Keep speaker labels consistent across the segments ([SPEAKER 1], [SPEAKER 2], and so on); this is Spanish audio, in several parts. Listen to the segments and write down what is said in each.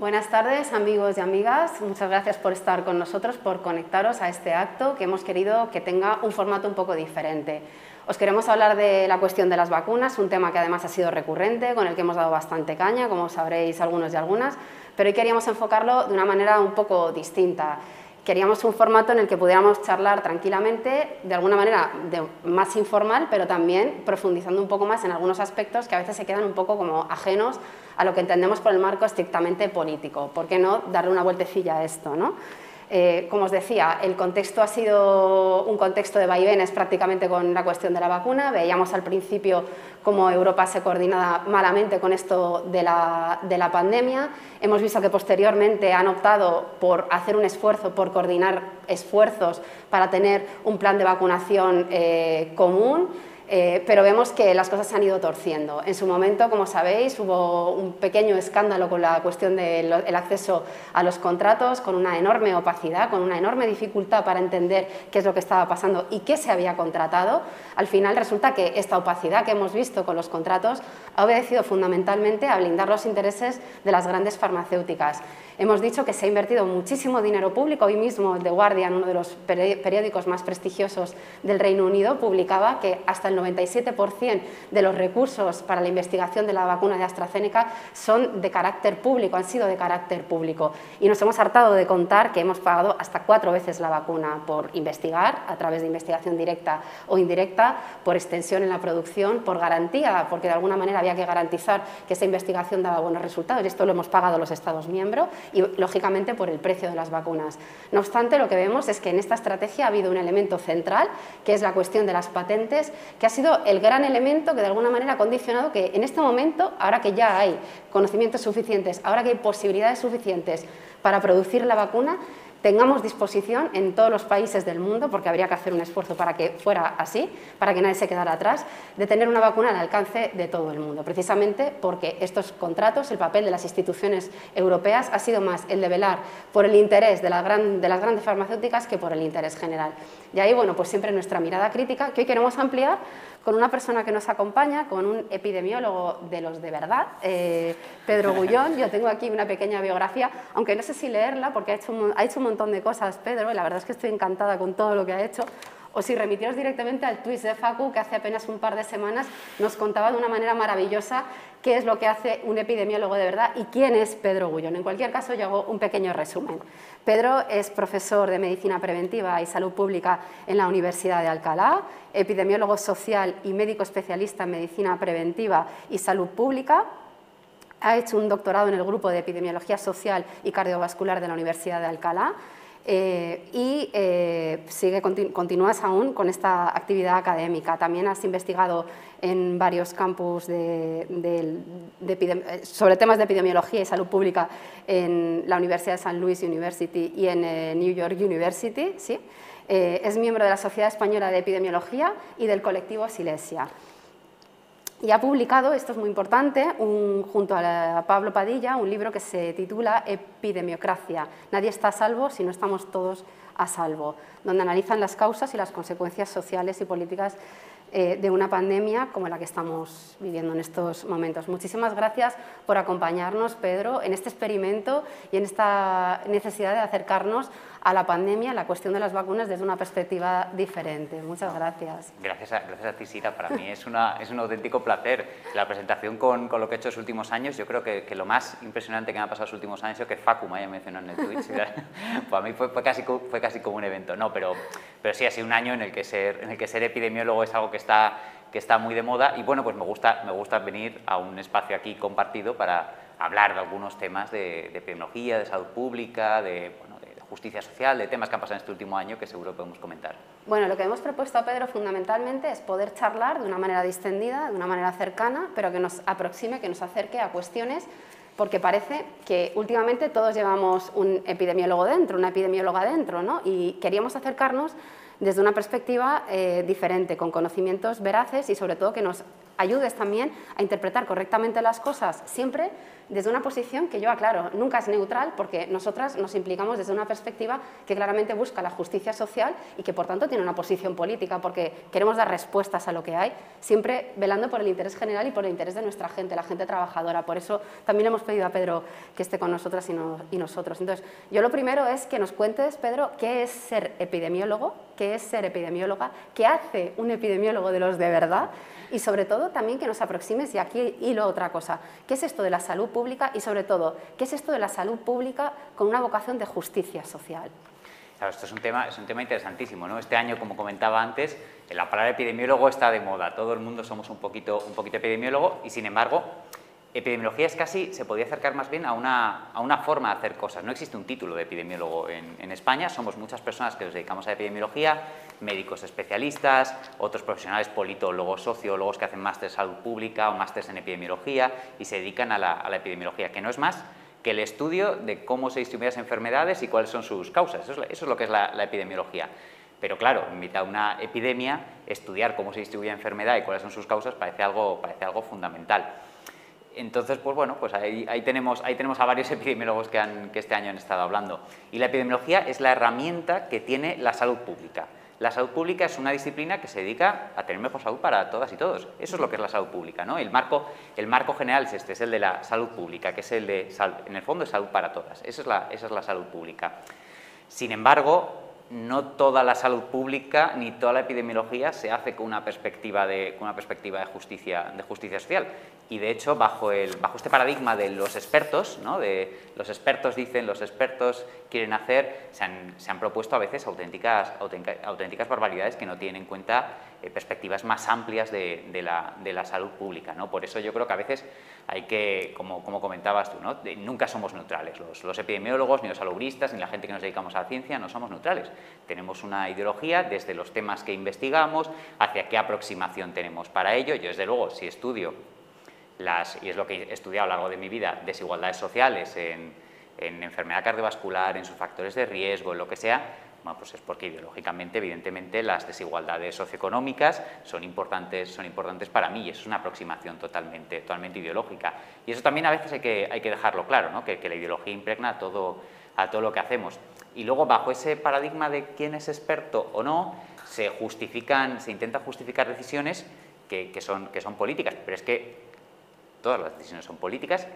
[SPEAKER 1] Buenas tardes, amigos y amigas. Muchas gracias por estar con nosotros, por conectaros a este acto que hemos querido que tenga un formato un poco diferente. Os queremos hablar de la cuestión de las vacunas, un tema que además ha sido recurrente, con el que hemos dado bastante caña, como sabréis algunos y algunas, pero hoy queríamos enfocarlo de una manera un poco distinta. Queríamos un formato en el que pudiéramos charlar tranquilamente, de alguna manera más informal, pero también profundizando un poco más en algunos aspectos que a veces se quedan un poco como ajenos a lo que entendemos por el marco estrictamente político. ¿Por qué no darle una vueltecilla a esto? ¿no? Eh, como os decía, el contexto ha sido un contexto de vaivenes prácticamente con la cuestión de la vacuna. Veíamos al principio cómo Europa se coordinaba malamente con esto de la, de la pandemia. Hemos visto que posteriormente han optado por hacer un esfuerzo, por coordinar esfuerzos para tener un plan de vacunación eh, común. Eh, pero vemos que las cosas se han ido torciendo. En su momento, como sabéis, hubo un pequeño escándalo con la cuestión del acceso a los contratos, con una enorme opacidad, con una enorme dificultad para entender qué es lo que estaba pasando y qué se había contratado. Al final resulta que esta opacidad que hemos visto con los contratos ha obedecido fundamentalmente a blindar los intereses de las grandes farmacéuticas. Hemos dicho que se ha invertido muchísimo dinero público. Hoy mismo The Guardian, uno de los periódicos más prestigiosos del Reino Unido, publicaba que hasta el 97% de los recursos para la investigación de la vacuna de AstraZeneca son de carácter público, han sido de carácter público. Y nos hemos hartado de contar que hemos pagado hasta cuatro veces la vacuna por investigar, a través de investigación directa o indirecta, por extensión en la producción, por garantía, porque de alguna manera había que garantizar que esa investigación daba buenos resultados. Y esto lo hemos pagado los Estados miembros y lógicamente por el precio de las vacunas. No obstante, lo que vemos es que en esta estrategia ha habido un elemento central, que es la cuestión de las patentes, que ha sido el gran elemento que de alguna manera ha condicionado que en este momento, ahora que ya hay conocimientos suficientes, ahora que hay posibilidades suficientes para producir la vacuna, tengamos disposición en todos los países del mundo, porque habría que hacer un esfuerzo para que fuera así, para que nadie se quedara atrás, de tener una vacuna al alcance de todo el mundo, precisamente porque estos contratos, el papel de las instituciones europeas ha sido más el de velar por el interés de, las grandes farmacéuticas que por el interés general. Y ahí, bueno, pues siempre nuestra mirada crítica, que hoy queremos ampliar con una persona que nos acompaña, con un epidemiólogo de los de verdad, eh, Pedro Gullón. Yo tengo aquí una pequeña biografía, aunque no sé si leerla porque ha hecho, ha hecho un montón de cosas Pedro y la verdad es que estoy encantada con todo lo que ha hecho o si remitiros directamente al tweet de Facu, que hace apenas un par de semanas nos contaba de una manera maravillosa qué es lo que hace un epidemiólogo de verdad y quién es Pedro Gullón. En cualquier caso, yo hago un pequeño resumen. Pedro es profesor de Medicina Preventiva y Salud Pública en la Universidad de Alcalá, epidemiólogo social y médico especialista en Medicina Preventiva y Salud Pública, ha hecho un doctorado en el grupo de Epidemiología Social y Cardiovascular de la Universidad de Alcalá eh, y eh, sigue, continúas aún con esta actividad académica. También has investigado en varios campus de, sobre temas de epidemiología y salud pública en la Universidad de San Luis University y en eh, New York University. ¿sí? es miembro de la Sociedad Española de Epidemiología y del colectivo Silesia y ha publicado, esto es muy importante, junto a, Pablo Padilla, un libro que se titula Epidemiocracia. Nadie está a salvo si no estamos todos a salvo, donde analizan las causas y las consecuencias sociales y políticas eh, de una pandemia como la que estamos viviendo en estos momentos. Muchísimas gracias por acompañarnos, Pedro, en este experimento y en esta necesidad de acercarnos a la pandemia, la cuestión de las vacunas desde una perspectiva diferente. Muchas gracias.
[SPEAKER 2] Gracias a, gracias a ti, Sira. Para mí es, una, es un auténtico placer. La presentación con, con, lo que he hecho en los últimos años, yo creo que, que, lo más impresionante que me ha pasado en los últimos años es que Facu me haya mencionado en el Twitch. Para mí fue, fue, casi, fue casi como un evento. No, pero, pero sí, ha sido un año en el que ser, en el que ser epidemiólogo es algo que está, que está muy de moda y bueno, pues me gusta, me gusta venir a un espacio aquí compartido para hablar de algunos temas de, de epidemiología, de salud pública, de justicia social, de temas que han pasado en este último año que seguro podemos comentar.
[SPEAKER 1] Bueno, lo que hemos propuesto a Pedro fundamentalmente es poder charlar de una manera distendida, de una manera cercana, pero que nos aproxime, que nos acerque a cuestiones porque parece que últimamente todos llevamos un epidemiólogo dentro, una epidemióloga dentro, ¿no? y queríamos acercarnos desde una perspectiva eh, diferente, con conocimientos veraces y sobre todo que nos ayudes también a interpretar correctamente las cosas, siempre desde una posición que yo aclaro, nunca es neutral porque nosotras nos implicamos desde una perspectiva que claramente busca la justicia social y que por tanto tiene una posición política porque queremos dar respuestas a lo que hay, siempre velando por el interés general y por el interés de nuestra gente, la gente trabajadora. Por eso también hemos pedido a Pedro que esté con nosotras y, nosotros. Entonces, yo lo primero es que nos cuentes, Pedro, qué es ser epidemiólogo, qué es ser epidemióloga, qué hace un epidemiólogo de los de verdad y sobre todo también que nos aproximes, y aquí hilo otra cosa, ¿qué es esto de la salud pública y sobre todo, qué es esto de la salud pública con una vocación de justicia social?
[SPEAKER 2] Claro, esto es un tema, es un tema interesantísimo. ¿no? Este año, como comentaba antes, la palabra epidemiólogo está de moda. Todo el mundo somos un poquito, un poquito epidemiólogo y, sin embargo, epidemiología es casi, se podría acercar más bien a una, a una, forma de hacer cosas. No existe un título de epidemiólogo en, en, España, somos muchas personas que nos dedicamos a epidemiología, médicos especialistas, otros profesionales, politólogos, sociólogos que hacen másteres en salud pública o másteres en epidemiología y se dedican a la, a la, epidemiología, que no es más que el estudio de cómo se distribuyen las enfermedades y cuáles son sus causas. Eso es, eso es lo que es la, la epidemiología. Pero claro, en mitad de una epidemia, estudiar cómo se distribuye la enfermedad y cuáles son sus causas parece algo, parece algo fundamental. Entonces, pues bueno, pues ahí, ahí, tenemos, ahí tenemos a varios epidemiólogos que, han, que este año han estado hablando. Y la epidemiología es la herramienta que tiene la salud pública. La salud pública es una disciplina que se dedica a tener mejor salud para todas y todos. Eso es lo que es la salud pública. ¿no? El, marco, el marco general es este, es el de la salud pública, que es el de, en el fondo, es salud para todas. Esa es la, esa es la salud pública. Sin embargo, no toda la salud pública ni toda la epidemiología se hace con una perspectiva de, con una perspectiva de, justicia, de justicia social. Y de hecho, bajo, el, bajo este paradigma de los expertos, ¿no? de los expertos dicen, los expertos quieren hacer, se han, se han propuesto a veces auténticas, auténticas, auténticas, barbaridades que no tienen en cuenta eh, perspectivas más amplias de, de, la, de, la, salud pública. ¿no? Por eso yo creo que a veces hay que, como, como comentabas tú, ¿no? de, nunca somos neutrales. Los, los, epidemiólogos, ni los salubristas, ni la gente que nos dedicamos a la ciencia, no somos neutrales. Tenemos una ideología desde los temas que investigamos, hacia qué aproximación tenemos para ello. Yo, desde luego, si estudio las, y es lo que he estudiado a lo largo de mi vida, desigualdades sociales en, en enfermedad cardiovascular, en sus factores de riesgo, en lo que sea, bueno, pues es porque ideológicamente, evidentemente, las desigualdades socioeconómicas son importantes, son importantes para mí y eso es una aproximación totalmente, totalmente ideológica. Y eso también a veces hay que, hay que dejarlo claro, ¿no? que, que, la ideología impregna todo, a todo lo que hacemos. Y luego, bajo ese paradigma de quién es experto o no, se justifican, se intenta justificar decisiones que, que, son, que son políticas, pero es que todas las decisiones son políticas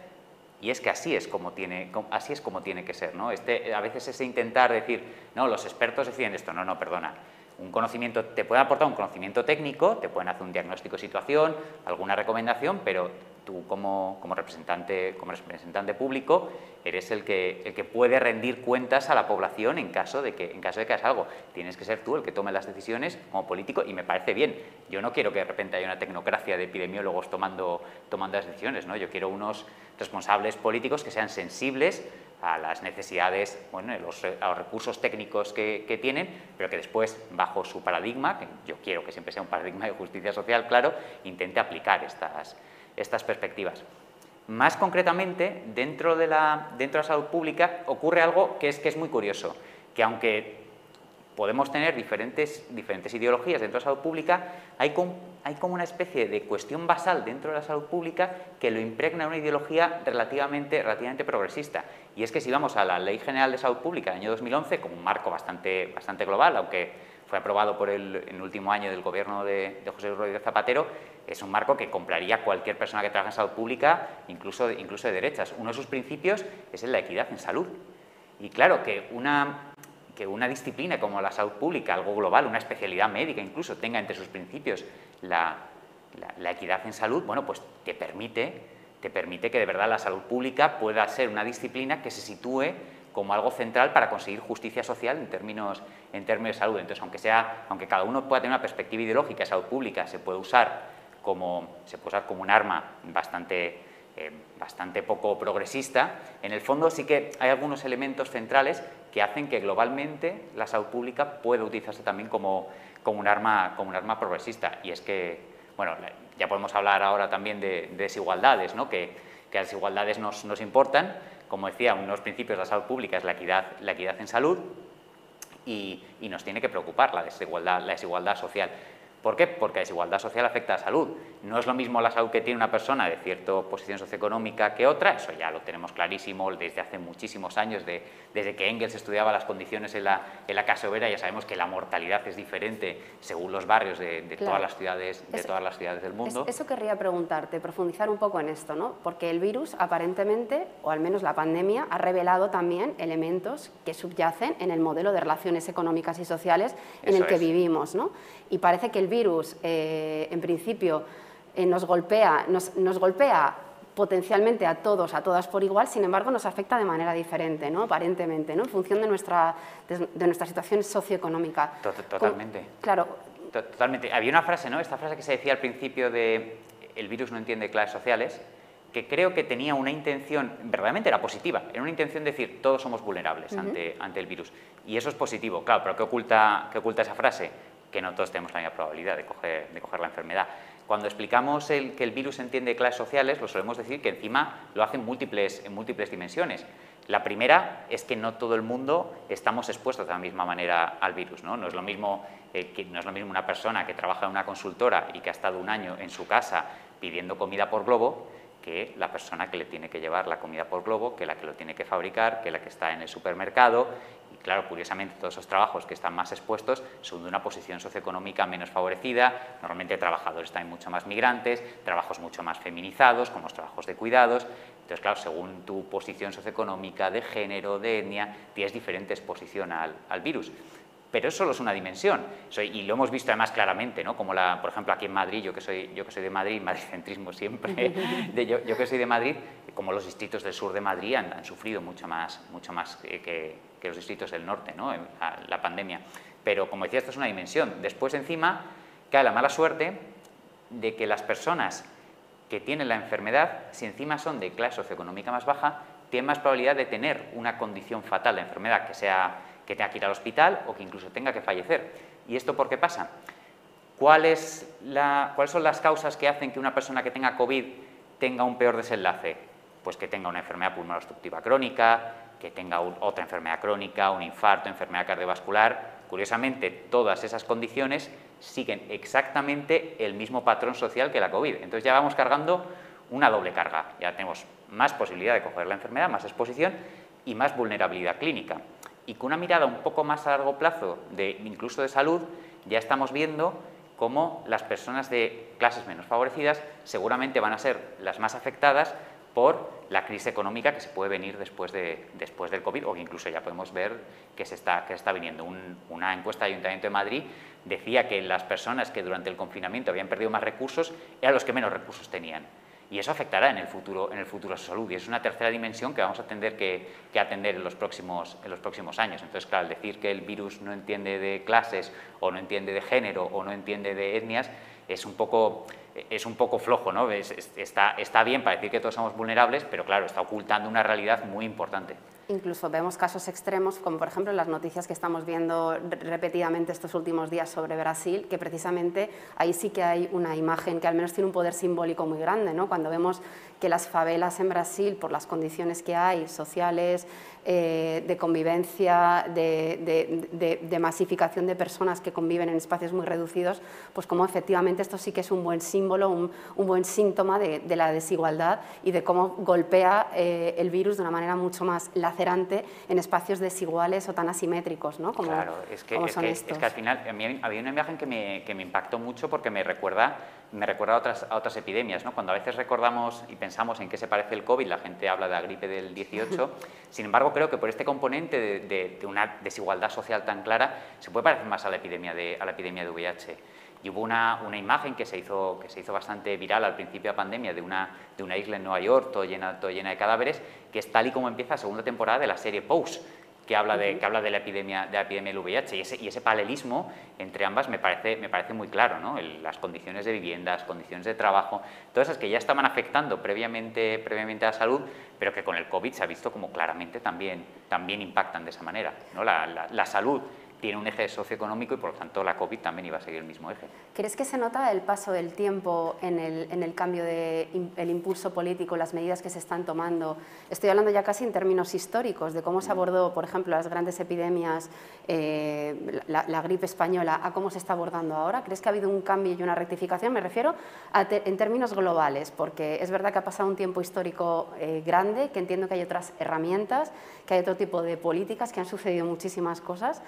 [SPEAKER 2] y es que así es como tiene, así es como tiene que ser. ¿no? Este, a veces ese intentar decir, no, los expertos deciden esto, no, no, perdona. Un conocimiento, te puede aportar un conocimiento técnico, te pueden hacer un diagnóstico de situación, alguna recomendación, pero tú como, representante, como representante público eres el que, el que puede rendir cuentas a la población en caso, de que, en caso de que hagas algo. Tienes que ser tú el que tome las decisiones como político y me parece bien. Yo no quiero que de repente haya una tecnocracia de epidemiólogos tomando, tomando las decisiones, ¿no? yo quiero unos responsables políticos que sean sensibles a las necesidades, bueno, a los recursos técnicos que, que, tienen, pero que después, bajo su paradigma, que yo quiero que siempre sea un paradigma de justicia social, claro, intente aplicar estas, estas perspectivas. Más concretamente, dentro de, la, dentro de la salud pública ocurre algo que es, que es muy curioso, que aunque podemos tener diferentes, diferentes ideologías dentro de la salud pública, hay, com, hay como una especie de cuestión basal dentro de la salud pública que lo impregna una ideología relativamente, relativamente progresista. Y es que si vamos a la Ley General de Salud Pública del año 2011, como un marco bastante, bastante global, aunque fue aprobado por el, en el último año del gobierno de, de José Rodríguez Zapatero, es un marco que compraría cualquier persona que trabaja en salud pública, incluso, incluso de derechas. Uno de sus principios es la equidad en salud. Y claro, que una, que una disciplina como la salud pública, algo global, una especialidad médica incluso, tenga entre sus principios la, la, la equidad en salud, bueno, pues te permite, te permite que de verdad la salud pública pueda ser una disciplina que se sitúe como algo central para conseguir justicia social en términos, en términos de salud. Entonces, aunque, sea, aunque cada uno pueda tener una perspectiva ideológica de salud pública, se puede usar como, se puede usar como un arma bastante, eh, bastante poco progresista, en el fondo sí que hay algunos elementos centrales que hacen que globalmente la salud pública pueda utilizarse también como, como, un, arma, como un arma progresista. Y es que, bueno, ya podemos hablar ahora también de, de desigualdades, ¿no? que, que las desigualdades nos, nos importan. Como decía, uno de los principios de la salud pública es la equidad, la equidad en salud y, y nos tiene que preocupar la desigualdad, la desigualdad social. ¿Por qué? Porque la desigualdad social afecta a la salud. No es lo mismo la salud que tiene una persona de cierta posición socioeconómica que otra, eso ya lo tenemos clarísimo desde hace muchísimos años, desde que Engels estudiaba las condiciones en la, en la casa obrera, ya sabemos que la mortalidad es diferente según los barrios de, todas, las ciudades, de todas las ciudades del mundo.
[SPEAKER 1] eso querría preguntarte, profundizar un poco en esto, ¿no? porque el virus aparentemente, o al menos la pandemia, ha revelado también elementos que subyacen en el modelo de relaciones económicas y sociales en el que vivimos. ¿no? Y parece que el virus, eh, en principio, eh, nos, golpea, nos, nos golpea potencialmente a todos, a todas por igual, sin embargo nos afecta de manera diferente, ¿no? aparentemente, ¿no? en función de nuestra, de, nuestra situación socioeconómica.
[SPEAKER 2] Totalmente.
[SPEAKER 1] claro.
[SPEAKER 2] Totalmente. Había una frase, ¿no? esta frase que se decía al principio de el virus no entiende clases sociales, que creo que tenía una intención, verdaderamente era positiva, era una intención de decir todos somos vulnerables ante, ante el virus. Y eso es positivo, claro, pero ¿qué oculta, qué oculta esa frase? Que no todos tenemos la misma probabilidad de coger, la enfermedad. Cuando explicamos que el virus entiende clases sociales, lo solemos decir que encima lo hace en múltiples, en múltiples dimensiones. La primera es que no todo el mundo estamos expuestos de la misma manera al virus. No, no, es, lo mismo, eh, que, no es lo mismo una persona que trabaja en una consultora y que ha estado un año en su casa pidiendo comida por globo que la persona que le tiene que llevar la comida por globo, que la que lo tiene que fabricar, que la que está en el supermercado claro, curiosamente, todos esos trabajos que están más expuestos son de una posición socioeconómica menos favorecida, normalmente trabajadores también mucho más migrantes, trabajos mucho más feminizados, como los trabajos de cuidados. Entonces, claro, según tu posición socioeconómica, de género, de etnia, tienes diferente exposición al, virus pero eso solo es una dimensión. Y lo hemos visto además claramente, ¿no? como la, por ejemplo aquí en Madrid, yo que soy, yo que soy de Madrid, madridcentrismo siempre, yo, que soy de Madrid, como los distritos del sur de Madrid han, sufrido mucho más, mucho más que, que los distritos del norte, ¿no? la pandemia. Pero como decía, esto es una dimensión. Después, encima, cae la mala suerte de que las personas que tienen la enfermedad, si encima son de clase socioeconómica más baja, tienen más probabilidad de tener una condición fatal de enfermedad, que sea que tenga que ir al hospital o que incluso tenga que fallecer. ¿Y esto por qué pasa? ¿Cuál es la, ¿Cuáles son las causas que hacen que una persona que tenga COVID tenga un peor desenlace? Pues que tenga una enfermedad pulmonar obstructiva crónica, que tenga otra enfermedad crónica, un infarto, enfermedad cardiovascular. Curiosamente, todas esas condiciones siguen exactamente el mismo patrón social que la COVID. Entonces ya vamos cargando una doble carga. Ya tenemos más posibilidad de coger la enfermedad, más exposición y más vulnerabilidad clínica. Y con una mirada un poco más a largo plazo, incluso de salud, ya estamos viendo cómo las personas de clases menos favorecidas seguramente van a ser las más afectadas por la crisis económica que se puede venir después, de, después del COVID o incluso ya podemos ver que se está, que está viniendo. una encuesta del Ayuntamiento de Madrid decía que las personas que durante el confinamiento habían perdido más recursos eran los que menos recursos tenían. Y eso afectará en el futuro, en el futuro a su salud. Y es una tercera dimensión que vamos a tener que, atender en los, próximos, en los próximos años. Entonces, claro, al decir que el virus no entiende de clases o no entiende de género o no entiende de etnias, es un poco es un poco flojo, ¿no? está, está bien para decir que todos somos vulnerables, pero claro, está ocultando una realidad muy importante.
[SPEAKER 1] Incluso vemos casos extremos, como por ejemplo las noticias que estamos viendo repetidamente estos últimos días sobre Brasil, que precisamente ahí sí que hay una imagen que al menos tiene un poder simbólico muy grande, ¿no? Cuando vemos que las favelas en Brasil, por las condiciones que hay, sociales, eh, de convivencia, de, masificación de personas que conviven en espacios muy reducidos, pues como efectivamente esto sí que es un buen símbolo, un, buen síntoma de, la desigualdad y de cómo golpea eh, el virus de una manera mucho más lacerante en espacios desiguales o tan asimétricos, ¿no?
[SPEAKER 2] Como, claro, es que, es, que, es que, al final a mí había una imagen que me, que me impactó mucho porque me recuerda me recuerda a otras, a otras epidemias. ¿no? Cuando a veces recordamos y pensamos en qué se parece el COVID, la gente habla de la gripe del 18. Sin embargo, creo que por este componente de, una desigualdad social tan clara, se puede parecer más a la epidemia de, a la epidemia de VIH. Y hubo una, una, imagen que se, hizo, que se hizo bastante viral al principio de la pandemia de una, de una isla en Nueva York, todo llena, todo llena de cadáveres, que es tal y como empieza la segunda temporada de la serie Pose que habla de, que habla de la epidemia, de la epidemia del VIH y ese, y ese paralelismo entre ambas me parece, me parece muy claro, ¿no? las condiciones de vivienda, las condiciones de trabajo, todas esas que ya estaban afectando previamente, previamente a la salud, pero que con el COVID se ha visto como claramente también, también impactan de esa manera. ¿no? La, la, salud tiene un eje socioeconómico y por lo tanto la COVID también iba a seguir el mismo eje.
[SPEAKER 1] ¿Crees que se nota el paso del tiempo en el, en el cambio del el impulso político, las medidas que se están tomando? Estoy hablando ya casi en términos históricos, de cómo se abordó, por ejemplo, las grandes epidemias, eh, la, gripe española, a cómo se está abordando ahora. ¿Crees que ha habido un cambio y una rectificación? Me refiero en términos globales, porque es verdad que ha pasado un tiempo histórico eh, grande, que entiendo que hay otras herramientas, que hay otro tipo de políticas, que han sucedido muchísimas cosas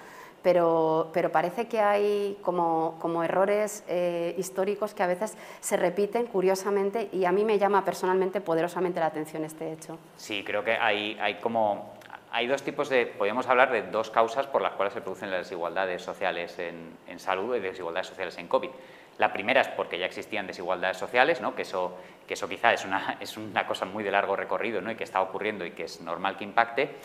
[SPEAKER 1] pero, pero parece que hay como, como errores eh, históricos que a veces se repiten curiosamente y a mí me llama personalmente poderosamente la atención este hecho.
[SPEAKER 2] Sí, creo que hay, hay como hay dos tipos de, podemos hablar de dos causas por las cuales se producen las desigualdades sociales en, en, salud y desigualdades sociales en COVID. La primera es porque ya existían desigualdades sociales, ¿no? que, eso, que eso quizá es una, es una cosa muy de largo recorrido ¿no? y que está ocurriendo y que es normal que impacte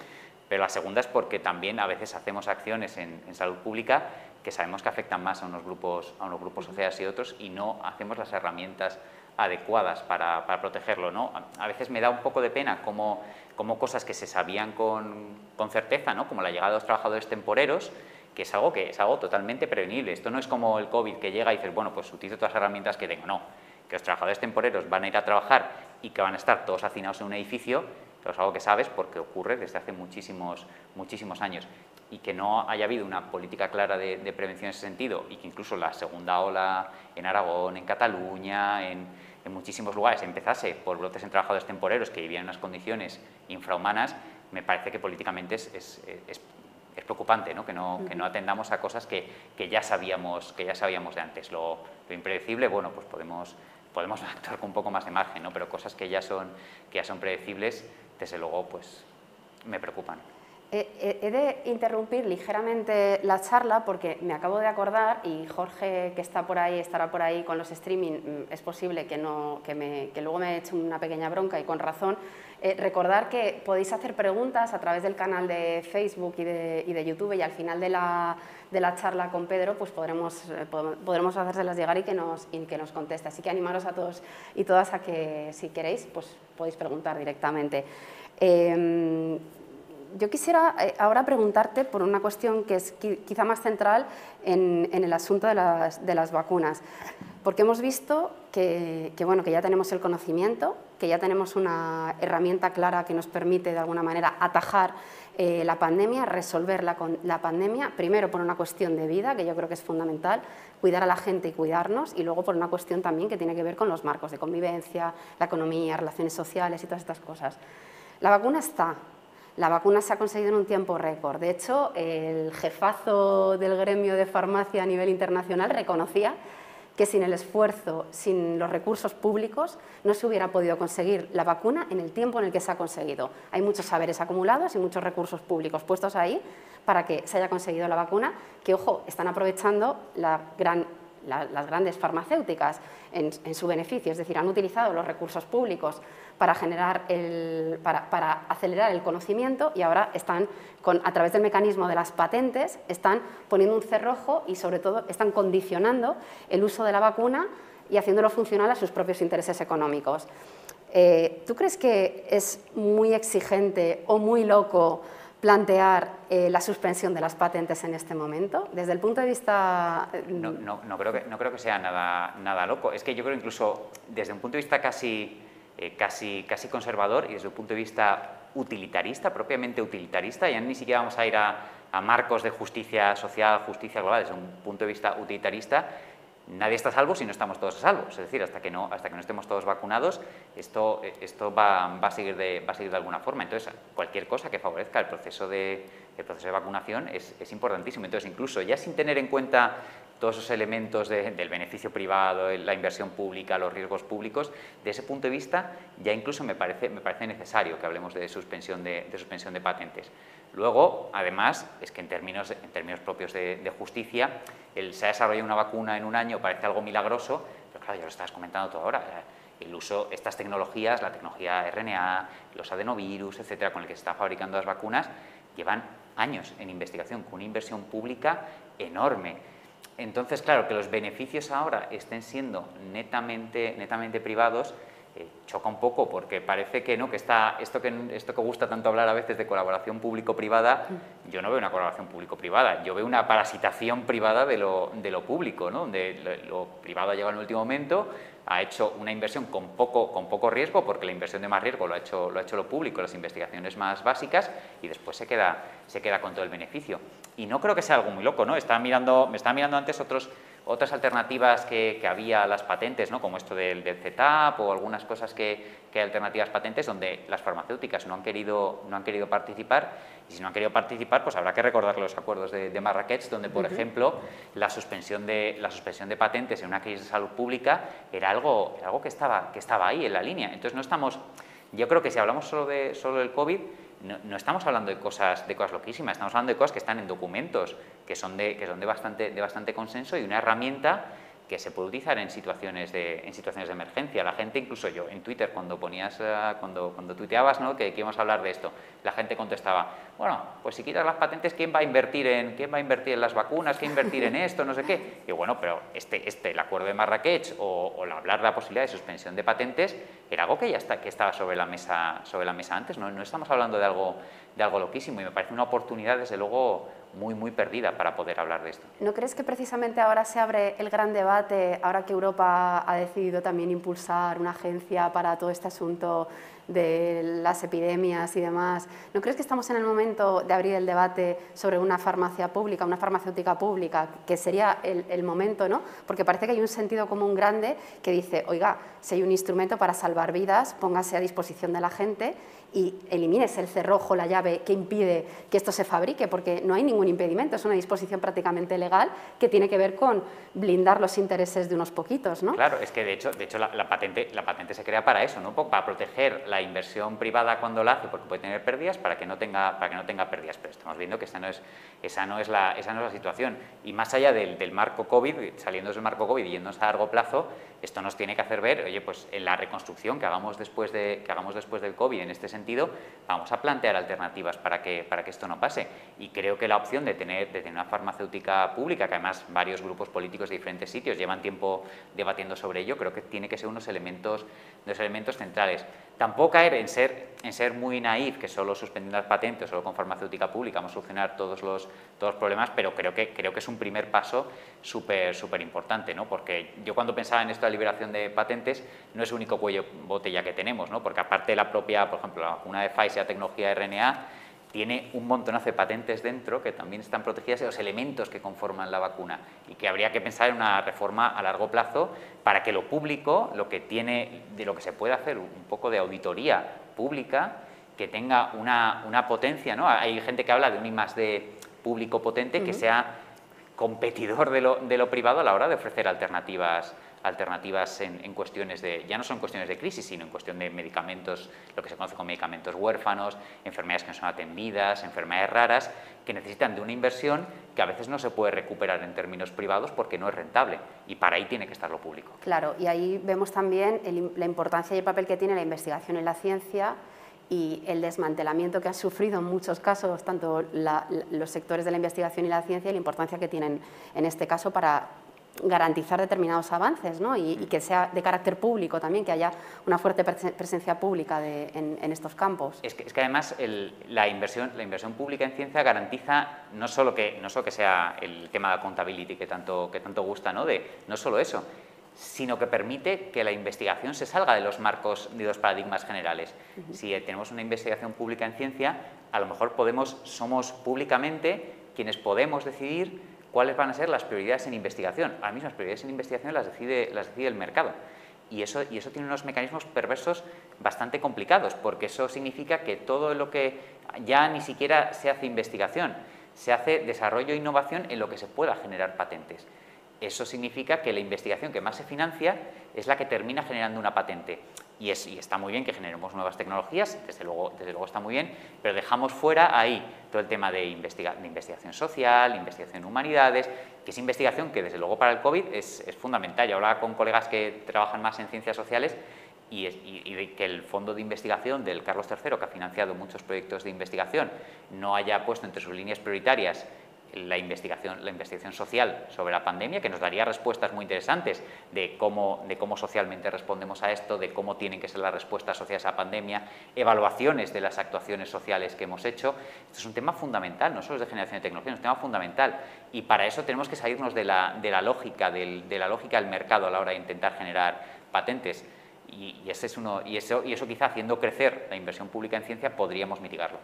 [SPEAKER 2] pero la segunda es porque también a veces hacemos acciones en, salud pública que sabemos que afectan más a unos grupos, a unos grupos sociales y otros y no hacemos las herramientas adecuadas para, protegerlo. ¿no? A veces me da un poco de pena como, como cosas que se sabían con, con, certeza, ¿no? como la llegada de los trabajadores temporeros, que es algo que es algo totalmente prevenible. Esto no es como el COVID que llega y dices, bueno, pues utilizo todas las herramientas que tengo. No, que los trabajadores temporeros van a ir a trabajar y que van a estar todos hacinados en un edificio pero es algo que sabes porque ocurre desde hace muchísimos, muchísimos años y que no haya habido una política clara de, prevención en ese sentido y que incluso la segunda ola en Aragón, en Cataluña, en, muchísimos lugares empezase por brotes en trabajadores temporeros que vivían en unas condiciones infrahumanas, me parece que políticamente es, es, preocupante ¿no? Que, no, que no atendamos a cosas que, que, ya sabíamos, que ya sabíamos de antes. Lo, lo impredecible, bueno, pues podemos, podemos actuar con un poco más de margen, ¿no? pero cosas que ya son, que ya son predecibles desde luego pues me preocupan.
[SPEAKER 1] He de interrumpir ligeramente la charla porque me acabo de acordar y Jorge que está por ahí, estará por ahí con los streaming, mm, es posible que, no, que, me, que luego me he hecho una pequeña bronca y con razón. Eh, recordar que podéis hacer preguntas a través del canal de Facebook y de, y de YouTube y al final de la, de la, charla con Pedro pues podremos, eh, podremos hacérselas llegar y que, nos, que nos conteste. Así que animaros a todos y todas a que si queréis pues podéis preguntar directamente. Em, yo quisiera eh, ahora preguntarte por una cuestión que es quizá más central en, el asunto de las, vacunas, porque hemos visto que, bueno, que ya tenemos el conocimiento, que ya tenemos una herramienta clara que nos permite de alguna manera atajar eh, la pandemia, resolver la, la, pandemia, primero por una cuestión de vida, que yo creo que es fundamental, cuidar a la gente y cuidarnos, y luego por una cuestión también que tiene que ver con los marcos de convivencia, la economía, relaciones sociales y todas estas cosas. La vacuna está, la vacuna se ha conseguido en un tiempo récord. De hecho, el jefazo del gremio de farmacia a nivel internacional reconocía que sin el esfuerzo, sin los recursos públicos, no se hubiera podido conseguir la vacuna en el tiempo en el que se ha conseguido. Hay muchos saberes acumulados y muchos recursos públicos puestos ahí para que se haya conseguido la vacuna, que, ojo, están aprovechando la gran las grandes farmacéuticas en, su beneficio, es decir, han utilizado los recursos públicos para, generar el, para, acelerar el conocimiento y ahora están, con, a través del mecanismo de las patentes, están poniendo un cerrojo y sobre todo están condicionando el uso de la vacuna y haciéndolo funcional a sus propios intereses económicos. Eh, ¿Tú crees que es muy exigente o muy loco plantear eh, la suspensión de las patentes en este momento? Desde el punto de vista...
[SPEAKER 2] Eh, no, no, creo, que, no creo que sea nada, nada loco. Es que yo creo incluso desde un punto de vista casi, eh, casi, casi conservador y desde un punto de vista utilitarista, propiamente utilitarista, ya ni siquiera vamos a ir a, a marcos de justicia social, justicia global, desde un punto de vista utilitarista, nadie está a salvo si no estamos todos a salvo. Es decir, hasta que no, hasta que no estemos todos vacunados, esto, esto va, va, a seguir de, va a seguir de alguna forma. Entonces, cualquier cosa que favorezca el proceso de, el proceso de vacunación es, es, importantísimo. Entonces, incluso ya sin tener en cuenta todos esos elementos del beneficio privado, la inversión pública, los riesgos públicos, de ese punto de vista ya incluso me parece, me parece necesario que hablemos de suspensión de, de suspensión de patentes. Luego, además, es que en términos, en términos propios de, justicia, el se ha desarrollado una vacuna en un año parece algo milagroso, pero claro, ya lo estás comentando todo ahora. El uso, estas tecnologías, la tecnología RNA, los adenovirus, etcétera, con el que se están fabricando las vacunas, llevan años en investigación, con una inversión pública enorme. Entonces, claro, que los beneficios ahora estén siendo netamente, netamente privados, eh, choca un poco porque parece que no que está esto que esto que gusta tanto hablar a veces de colaboración público-privada yo no veo una colaboración público-privada yo veo una parasitación privada de lo, de lo público ¿no? donde lo, privado ha llegado en el último momento ha hecho una inversión con poco, con poco riesgo, porque la inversión de más riesgo lo ha, hecho, lo ha hecho lo público, las investigaciones más básicas, y después se queda, se queda con todo el beneficio. Y no creo que sea algo muy loco, ¿no? Estaba mirando, me estaba mirando antes otros, otras alternativas que, que, había a las patentes, ¿no? como esto del, del CETAP o algunas cosas que, que, hay alternativas patentes donde las farmacéuticas no han, querido, no han querido participar y si no han querido participar pues habrá que recordar los acuerdos de, de Marrakech donde por ejemplo la suspensión, de, la suspensión de patentes en una crisis de salud pública era algo, era algo que, estaba, que estaba ahí en la línea. Entonces no estamos, yo creo que si hablamos solo, de, solo del COVID no, estamos hablando de cosas, de cosas loquísimas, estamos hablando de cosas que están en documentos, que son de, que son de, bastante, de bastante consenso y una herramienta que se puede utilizar en situaciones de, en situaciones de emergencia. La gente, incluso yo, en Twitter, cuando ponías, eh, cuando, cuando tuiteabas ¿no? que, que, íbamos a hablar de esto, la gente contestaba, bueno, pues si quitas las patentes, ¿quién va a invertir en, quién va a invertir en las vacunas? ¿Quién va invertir en esto? No sé qué. Y bueno, pero este, este el acuerdo de Marrakech o, o hablar de la posibilidad de suspensión de patentes era algo que ya está, que estaba sobre la mesa, sobre la mesa antes. No, no estamos hablando de algo, de algo loquísimo y me parece una oportunidad, desde luego, muy, muy perdida para poder hablar de esto.
[SPEAKER 1] ¿No crees que precisamente ahora se abre el gran debate, ahora que Europa ha decidido también impulsar una agencia para todo este asunto de las epidemias y demás. ¿No crees que estamos en el momento de abrir el debate sobre una farmacia pública, una farmacéutica pública, que sería el, el, momento, ¿no? Porque parece que hay un sentido común grande que dice, oiga, si hay un instrumento para salvar vidas, póngase a disposición de la gente y elimines el cerrojo, la llave que impide que esto se fabrique, porque no hay ningún impedimento, es una disposición prácticamente legal que tiene que ver con blindar los intereses de unos poquitos. ¿no?
[SPEAKER 2] Claro, es que de hecho, de hecho la, patente, la patente se crea para eso, ¿no? para proteger la inversión privada cuando la hace, porque puede tener pérdidas, para que no tenga, para que no tenga pérdidas. Pero estamos viendo que esa no es, esa no es, la, esa no es la situación. Y más allá del, marco COVID, saliendo del marco COVID y yéndose a largo plazo, esto nos tiene que hacer ver, oye, pues en la reconstrucción que hagamos después, de, que hagamos después del COVID en este sentido, vamos a plantear alternativas para que, para que esto no pase. Y creo que la opción de tener, de tener una farmacéutica pública, que además varios grupos políticos de diferentes sitios llevan tiempo debatiendo sobre ello, creo que tiene que ser unos elementos, unos elementos centrales. Tampoco caer en ser, en ser muy naif, que solo suspendiendo las patentes, solo con farmacéutica pública vamos a solucionar todos los, todos problemas, pero creo que, creo que es un primer paso súper importante, ¿no? porque yo cuando pensaba en esto de la liberación de patentes, no es el único cuello botella que tenemos, ¿no? porque aparte de la propia, por ejemplo, la vacuna de Pfizer, tecnología RNA, tiene un montonazo de patentes dentro que también están protegidas de los elementos que conforman la vacuna y que habría que pensar en una reforma a largo plazo para que lo público, lo que tiene, de lo que se puede hacer un poco de auditoría pública, que tenga una, una potencia, ¿no? Hay gente que habla de un I más D público potente uh -huh. que sea competidor de lo, de lo privado a la hora de ofrecer alternativas alternativas en, en, cuestiones de, ya no son cuestiones de crisis, sino en cuestión de medicamentos, lo que se conoce como medicamentos huérfanos, enfermedades que no son atendidas, enfermedades raras, que necesitan de una inversión que a veces no se puede recuperar en términos privados porque no es rentable y para ahí tiene que estar lo público.
[SPEAKER 1] Claro, y ahí vemos también el, la importancia y el papel que tiene la investigación en la ciencia y el desmantelamiento que han sufrido en muchos casos tanto la, los sectores de la investigación y la ciencia y la importancia que tienen en este caso para garantizar determinados avances ¿no? y, y, que sea de carácter público también, que haya una fuerte presencia pública de, en, en, estos campos.
[SPEAKER 2] Es que, es que además el, la, inversión, la inversión pública en ciencia garantiza no solo que, no solo que sea el tema de accountability que tanto, que tanto gusta, ¿no? De, no solo eso, sino que permite que la investigación se salga de los marcos, de los paradigmas generales. Uh -huh. Si tenemos una investigación pública en ciencia, a lo mejor podemos, somos públicamente quienes podemos decidir cuáles van a ser las prioridades en investigación. Las mismas prioridades en investigación las decide, las decide el mercado. Y eso, y eso tiene unos mecanismos perversos bastante complicados, porque eso significa que todo lo que ya ni siquiera se hace investigación, se hace desarrollo e innovación en lo que se pueda generar patentes. Eso significa que la investigación que más se financia es la que termina generando una patente. Y, es, y, está muy bien que generemos nuevas tecnologías, desde luego, está muy bien, pero dejamos fuera ahí todo el tema de, investiga de investigación social, investigación en humanidades, que es investigación que desde luego para el COVID es, fundamental. Yo hablaba con colegas que trabajan más en ciencias sociales y, y, que el fondo de investigación del Carlos III, que ha financiado muchos proyectos de investigación, no haya puesto entre sus líneas prioritarias la investigación, la investigación social sobre la pandemia, que nos daría respuestas muy interesantes de cómo, de cómo socialmente respondemos a esto, de cómo tienen que ser las respuestas asociadas a la pandemia, evaluaciones de las actuaciones sociales que hemos hecho. Esto es un tema fundamental, no solo es de generación de tecnología, es un tema fundamental. Y para eso tenemos que salirnos de la, de la lógica, del, de la lógica del mercado a la hora de intentar generar patentes. Y, ese es uno, y, eso, y eso quizá haciendo crecer la inversión pública en ciencia podríamos mitigarlo.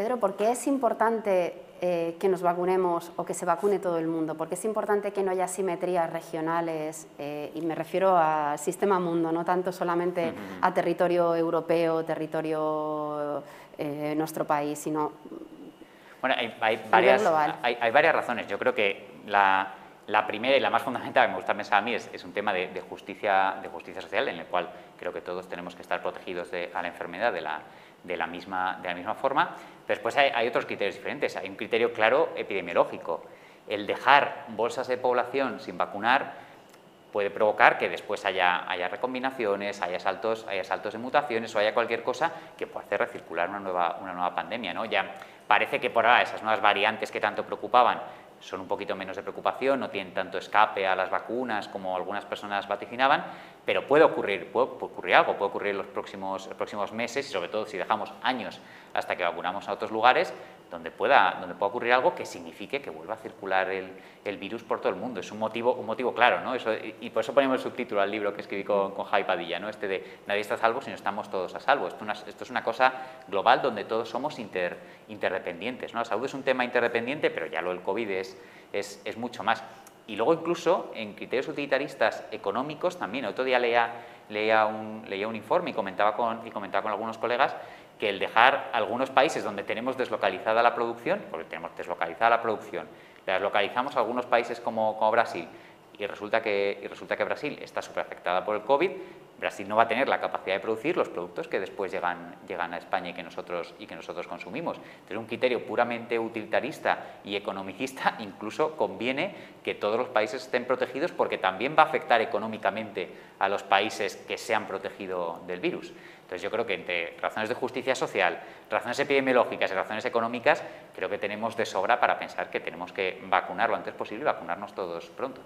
[SPEAKER 1] Pedro, ¿por qué es importante eh, que nos vacunemos o que se vacune todo el mundo? Porque es importante que no haya simetrías regionales, eh, y me refiero al sistema mundo, no tanto solamente a territorio europeo, territorio eh, nuestro país, sino
[SPEAKER 2] bueno, hay, hay, varias, hay, hay, varias, razones. Yo creo que la, la, primera y la más fundamental que me gusta pensar a mí es, es un tema de, de, justicia, de justicia social, en el cual creo que todos tenemos que estar protegidos de, a la enfermedad de la, de la misma, de la misma forma. Después hay, otros criterios diferentes. Hay un criterio claro epidemiológico. El dejar bolsas de población sin vacunar puede provocar que después haya, haya recombinaciones, haya saltos, haya saltos de mutaciones o haya cualquier cosa que pueda hacer recircular una nueva, una nueva pandemia. ¿no? Ya parece que por ahora esas nuevas variantes que tanto preocupaban son un poquito menos de preocupación, no tienen tanto escape a las vacunas como algunas personas vaticinaban, pero puede ocurrir, puede ocurrir algo, puede ocurrir en los próximos, próximos meses y sobre todo si dejamos años hasta que vacunamos a otros lugares, donde pueda, donde pueda ocurrir algo que signifique que vuelva a circular el, el virus por todo el mundo. Es un motivo, un motivo claro, ¿no? Eso, y, por eso ponemos el subtítulo al libro que escribí con, con Javi Padilla, ¿no? Este de nadie está a salvo si no estamos todos a salvo. Esto, una, esto es una cosa global donde todos somos inter, interdependientes, ¿no? La salud es un tema interdependiente, pero ya lo del COVID es, es, es mucho más. Y luego incluso en criterios utilitaristas económicos también, otro día leía, leía, un, leía un informe y comentaba, con, y comentaba con algunos colegas que el dejar algunos países donde tenemos deslocalizada la producción, porque tenemos deslocalizada la producción, la deslocalizamos a algunos países como, Brasil, y resulta, que, y resulta que Brasil está súper afectada por el COVID, Brasil no va a tener la capacidad de producir los productos que después llegan, llegan a España y que, nosotros, y que nosotros consumimos. Entonces, un criterio puramente utilitarista y economicista incluso conviene que todos los países estén protegidos porque también va a afectar económicamente a los países que se han protegido del virus. Entonces yo creo que entre razones de justicia social, razones epidemiológicas y razones económicas, creo que tenemos de sobra para pensar que tenemos que vacunar lo antes posible y vacunarnos todos pronto.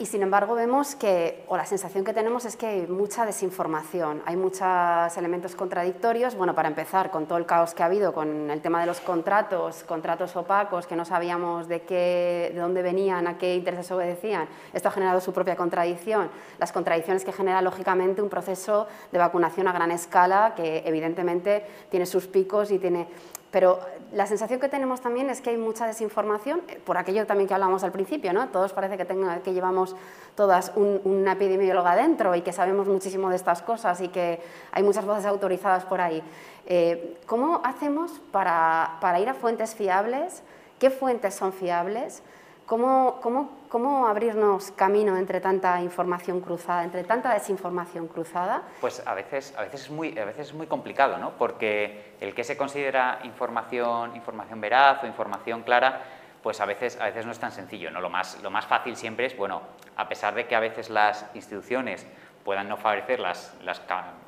[SPEAKER 1] Y sin embargo vemos que, o la sensación que tenemos es que hay mucha desinformación, hay muchos elementos contradictorios. Bueno, para empezar, con todo el caos que ha habido con el tema de los contratos, contratos opacos, que no sabíamos de, qué, de dónde venían, a qué intereses obedecían, esto ha generado su propia contradicción. Las contradicciones que genera, lógicamente, un proceso de vacunación a gran escala que, evidentemente, tiene sus picos y tiene pero la sensación que tenemos también es que hay mucha desinformación, eh, por aquello también que hablamos al principio, ¿no? Todos parece que, tenga, que llevamos todas un, una epidemióloga dentro y que sabemos muchísimo de estas cosas y que hay muchas voces autorizadas por ahí. Eh, ¿Cómo hacemos para, para ir a fuentes fiables? ¿Qué fuentes son fiables? ¿Cómo, cómo, ¿Cómo abrirnos camino entre tanta información cruzada, entre tanta desinformación cruzada?
[SPEAKER 2] Pues a veces, a veces, es, muy, a veces es muy complicado, ¿no? porque el que se considera información, información veraz o información clara, pues a veces, a veces no es tan sencillo. ¿no? Lo, más, lo más fácil siempre es, bueno, a pesar de que a veces las instituciones puedan no favorecer las, las,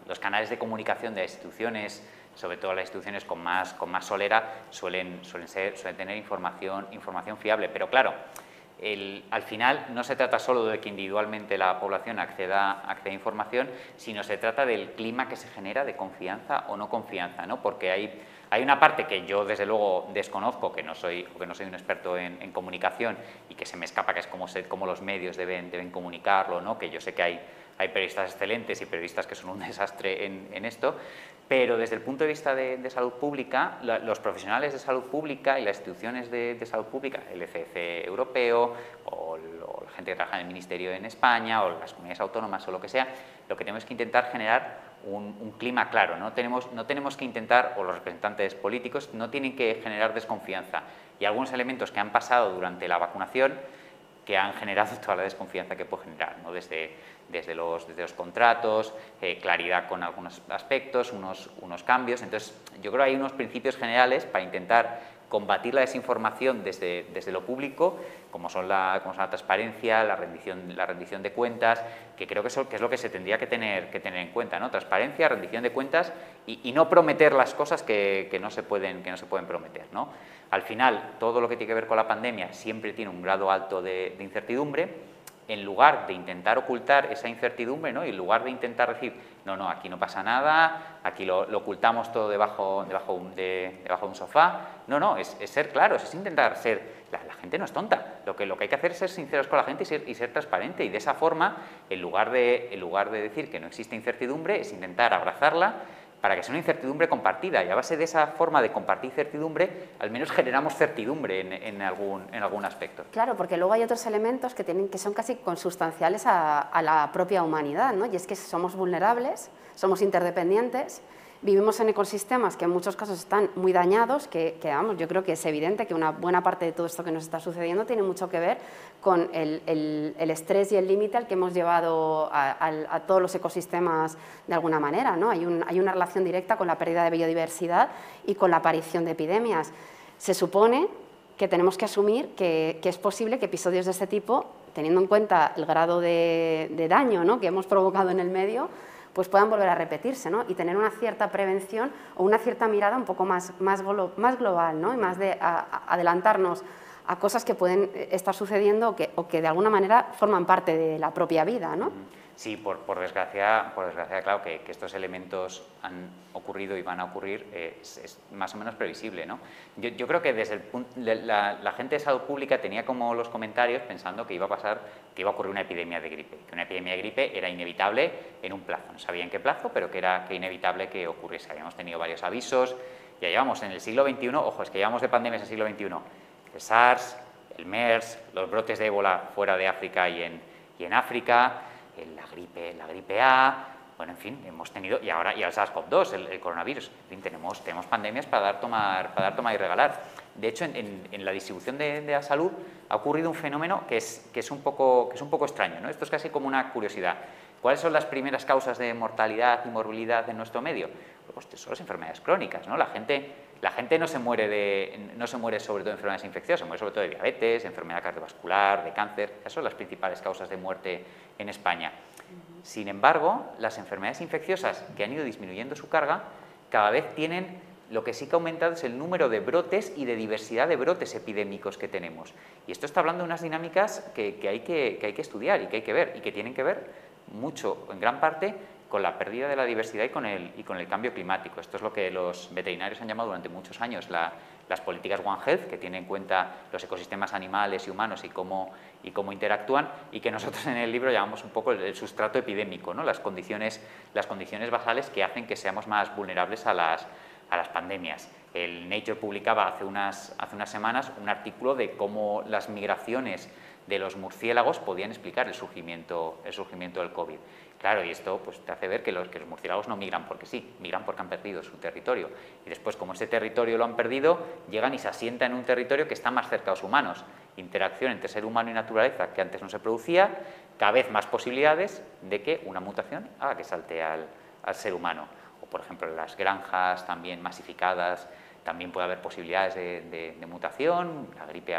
[SPEAKER 2] los canales de comunicación de instituciones sobre todo las instituciones con más, con más solera, suelen, suelen, ser, suelen tener información, información fiable. Pero claro, el, al final no se trata solo de que individualmente la población acceda, a información, sino se trata del clima que se genera de confianza o no confianza, ¿no? porque hay, hay una parte que yo desde luego desconozco, que no soy, que no soy un experto en, comunicación y que se me escapa, que es cómo los medios deben, deben comunicarlo, ¿no? que yo sé que hay, hay periodistas excelentes y periodistas que son un desastre en, en esto, pero desde el punto de vista de, de salud pública, la, los profesionales de salud pública y las instituciones de, de salud pública, el ECC europeo o, o, la gente que trabaja en el Ministerio en España o las comunidades autónomas o lo que sea, lo que tenemos que intentar generar un, un, clima claro. ¿no? Tenemos, no tenemos que intentar, o los representantes políticos, no tienen que generar desconfianza. Y algunos elementos que han pasado durante la vacunación que han generado toda la desconfianza que puede generar, ¿no? desde, desde, los, desde los contratos, eh, claridad con algunos aspectos, unos, unos cambios. Entonces, yo creo que hay unos principios generales para intentar combatir la desinformación desde, desde lo público, como son, la, como son la transparencia, la rendición, la rendición de cuentas, que creo que, eso, que es lo que se tendría que tener, que tener en cuenta, ¿no? Transparencia, rendición de cuentas y, no prometer las cosas que, que, no se pueden, que no se pueden prometer, ¿no? Al final, todo lo que tiene que ver con la pandemia siempre tiene un grado alto de, incertidumbre, en lugar de intentar ocultar esa incertidumbre, ¿no? en lugar de intentar decir, no, no, aquí no pasa nada, aquí lo, ocultamos todo debajo, debajo, de, debajo de un sofá, no, no, es, ser claros, es intentar ser, la, gente no es tonta, lo que, lo que hay que hacer es ser sinceros con la gente y ser, y ser transparente, y de esa forma, en lugar, de, en lugar de decir que no existe incertidumbre, es intentar abrazarla, para que sea una incertidumbre compartida y a base de esa forma de compartir certidumbre, al menos generamos certidumbre en, algún, en algún aspecto.
[SPEAKER 1] Claro, porque luego hay otros elementos que, tienen, que son casi consustanciales a, a la propia humanidad, ¿no? y es que somos vulnerables, somos interdependientes Vivimos en ecosistemas que en muchos casos están muy dañados, que, vamos, yo creo que es evidente que una buena parte de todo esto que nos está sucediendo tiene mucho que ver con el, el, estrés y el límite al que hemos llevado a, todos los ecosistemas de alguna manera. ¿no? Hay, un, hay una relación directa con la pérdida de biodiversidad y con la aparición de epidemias. Se supone que tenemos que asumir que, es posible que episodios de este tipo, teniendo en cuenta el grado de, daño que hemos provocado en el medio, pues puedan volver a repetirse ¿no? y tener una cierta prevención o una cierta mirada un poco más, más, global ¿no? y más de adelantarnos a cosas que pueden eh, estar sucediendo o que, o que, de alguna manera forman parte de la propia vida. ¿no?
[SPEAKER 2] Sí, por, por, desgracia, por desgracia, claro, que, estos elementos han ocurrido y van a ocurrir eh, es, más o menos previsible. ¿no? Yo, yo creo que desde el punto, la, la, gente de salud pública tenía como los comentarios pensando que iba a pasar, que iba a ocurrir una epidemia de gripe, que una epidemia de gripe era inevitable en un plazo. No sabía en qué plazo, pero que era que inevitable que ocurriese. Habíamos tenido varios avisos, ya llevamos en el siglo XXI, ojo, es que llevamos de pandemias el siglo XXI, el SARS, el MERS, los brotes de ébola fuera de África y en, y en África, la gripe, la gripe A, bueno, en fin, hemos tenido, y ahora y el SARS-CoV-2, el, coronavirus, en fin, tenemos, tenemos pandemias para dar, tomar, para dar, tomar y regalar. De hecho, en, en, la distribución de, de, la salud ha ocurrido un fenómeno que es, que es, un, poco, que es un poco extraño, ¿no? Esto es casi como una curiosidad. ¿Cuáles son las primeras causas de mortalidad y morbilidad en nuestro medio? Pues son las enfermedades crónicas, ¿no? La gente, la gente no, se muere de, no se muere sobre todo de enfermedades infecciosas, se muere sobre todo de diabetes, enfermedad cardiovascular, de cáncer, esas son las principales causas de muerte en España. Sin embargo, las enfermedades infecciosas que han ido disminuyendo su carga, cada vez tienen lo que sí que ha aumentado es el número de brotes y de diversidad de brotes epidémicos que tenemos. Y esto está hablando de unas dinámicas que, hay, que, que hay que estudiar y que hay que ver, y que tienen que ver mucho, en gran parte, con la pérdida de la diversidad y con, el, y con el cambio climático. Esto es lo que los veterinarios han llamado durante muchos años las políticas One Health, que tienen en cuenta los ecosistemas animales y humanos y cómo, y cómo interactúan, y que nosotros en el libro llamamos un poco el, sustrato epidémico, ¿no? las, condiciones, las condiciones basales que hacen que seamos más vulnerables a las, a las pandemias. El Nature publicaba hace unas, hace unas semanas un artículo de cómo las migraciones de los murciélagos podían explicar el surgimiento, el surgimiento del COVID. Claro, y esto pues, te hace ver que los, que los murciélagos no migran porque sí, migran porque han perdido su territorio. Y después, como ese territorio lo han perdido, llegan y se asientan en un territorio que está más cerca a los humanos. Interacción entre ser humano y naturaleza que antes no se producía, cada vez más posibilidades de que una mutación haga que salte al, ser humano. O, por ejemplo, las granjas también masificadas, también puede haber posibilidades de, de, de mutación, la gripe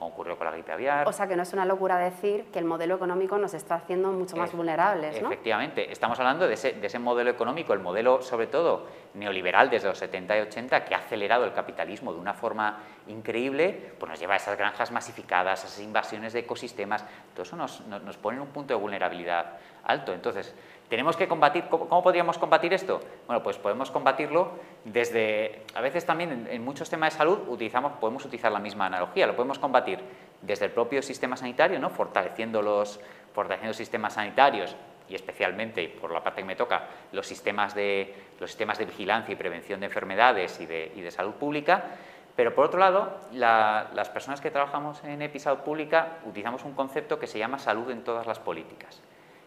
[SPEAKER 2] como ocurrió con la gripe aviar.
[SPEAKER 1] O sea que no es una locura decir que el modelo económico nos está haciendo mucho más vulnerables,
[SPEAKER 2] ¿no? Efectivamente, estamos hablando de ese, de ese, modelo económico, el modelo sobre todo neoliberal desde los 70 y 80, que ha acelerado el capitalismo de una forma increíble, pues nos lleva a esas granjas masificadas, a esas invasiones de ecosistemas, todo eso nos, nos pone en un punto de vulnerabilidad alto. Entonces, ¿Tenemos que combatir? ¿Cómo, podríamos combatir esto? Bueno, pues podemos combatirlo desde, a veces también en, muchos temas de salud utilizamos, podemos utilizar la misma analogía, lo podemos combatir desde el propio sistema sanitario, ¿no? fortaleciendo, los, fortaleciendo sistemas sanitarios y especialmente, por la parte que me toca, los sistemas de, los sistemas de vigilancia y prevención de enfermedades y de, y de salud pública, pero por otro lado, las personas que trabajamos en EPI Pública utilizamos un concepto que se llama salud en todas las políticas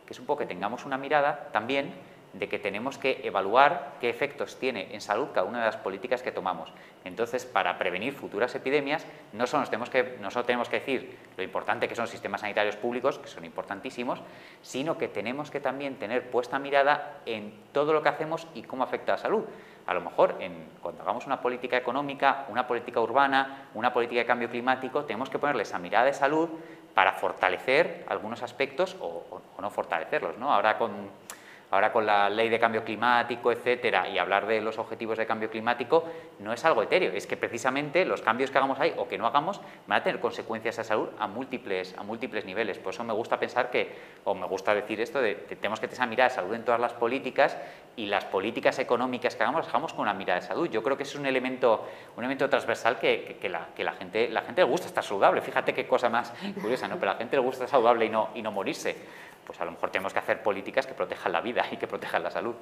[SPEAKER 2] que es un poco que tengamos una mirada también de que tenemos que evaluar qué efectos tiene en salud cada una de las políticas que tomamos. Entonces, para prevenir futuras epidemias, no solo, tenemos que, no tenemos que decir lo importante que son los sistemas sanitarios públicos, que son importantísimos, sino que tenemos que también tener puesta mirada en todo lo que hacemos y cómo afecta a la salud. a lo mejor cuando hagamos una política económica, una política urbana, una política de cambio climático, tenemos que ponerle esa mirada de salud para fortalecer algunos aspectos o, no fortalecerlos. ¿no? Ahora con Ahora con la ley de cambio climático, etcétera, y hablar de los objetivos de cambio climático no es algo etéreo, es que precisamente los cambios que hagamos ahí o que no hagamos van a tener consecuencias a salud a múltiples, a múltiples niveles. Por eso me gusta pensar que, o me gusta decir esto, de que tenemos que tener esa mirada de salud en todas las políticas y las políticas económicas que hagamos las hagamos con una mirada de salud. Yo creo que es un elemento, un elemento transversal que, que la, gente, la gente le gusta estar saludable. Fíjate qué cosa más curiosa, ¿no? Pero a la gente le gusta estar saludable y no, y no morirse pues a lo mejor tenemos que hacer políticas que protejan la vida y que protejan la salud.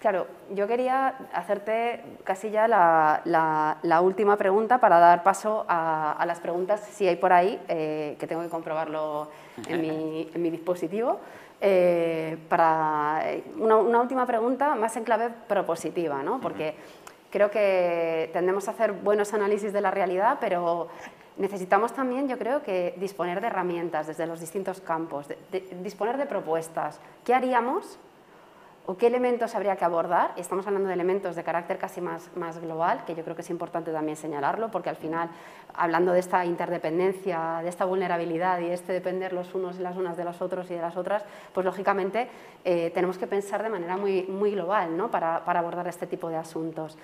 [SPEAKER 1] Claro, yo quería hacerte casi ya la, última pregunta para dar paso a, las preguntas, si hay por ahí, eh, que tengo que comprobarlo en mi, dispositivo. Eh, para una, última pregunta más en clave propositiva, ¿no? porque creo que tendemos a hacer buenos análisis de la realidad, pero necesitamos también, yo creo, que disponer de herramientas desde los distintos campos, disponer de propuestas. ¿Qué haríamos o qué elementos habría que abordar? Estamos hablando de elementos de carácter casi más, más global, que yo creo que es importante también señalarlo, porque al final, hablando de esta interdependencia, de esta vulnerabilidad y este depender los unos y las unas de los otros y de las otras, pues lógicamente eh, tenemos que pensar de manera muy, muy global ¿no? para, para abordar este tipo de asuntos.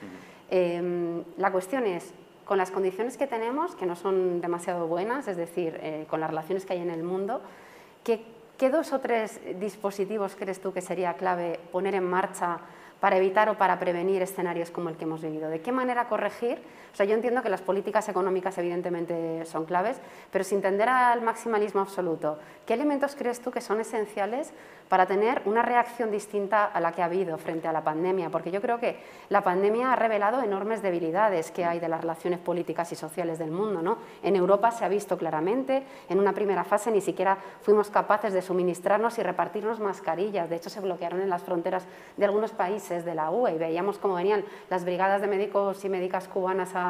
[SPEAKER 1] Em, la cuestión es, con las condiciones que tenemos, que no son demasiado buenas, es decir, eh, con las relaciones que hay en el mundo, ¿qué, ¿qué, dos o tres dispositivos crees tú que sería clave poner en marcha para evitar o para prevenir escenarios como el que hemos vivido? ¿De qué manera corregir? O sea, yo entiendo que las políticas económicas evidentemente son claves, pero sin tender al maximalismo absoluto, ¿qué elementos crees tú que son esenciales para tener una reacción distinta a la que ha habido frente a la pandemia, porque yo creo que la pandemia ha revelado enormes debilidades que hay de las relaciones políticas y sociales del mundo. ¿no? En Europa se ha visto claramente, en una primera fase ni siquiera fuimos capaces de suministrarnos y repartirnos mascarillas, de hecho se bloquearon en las fronteras de algunos países de la UE y veíamos cómo venían las brigadas de médicos y médicas cubanas a,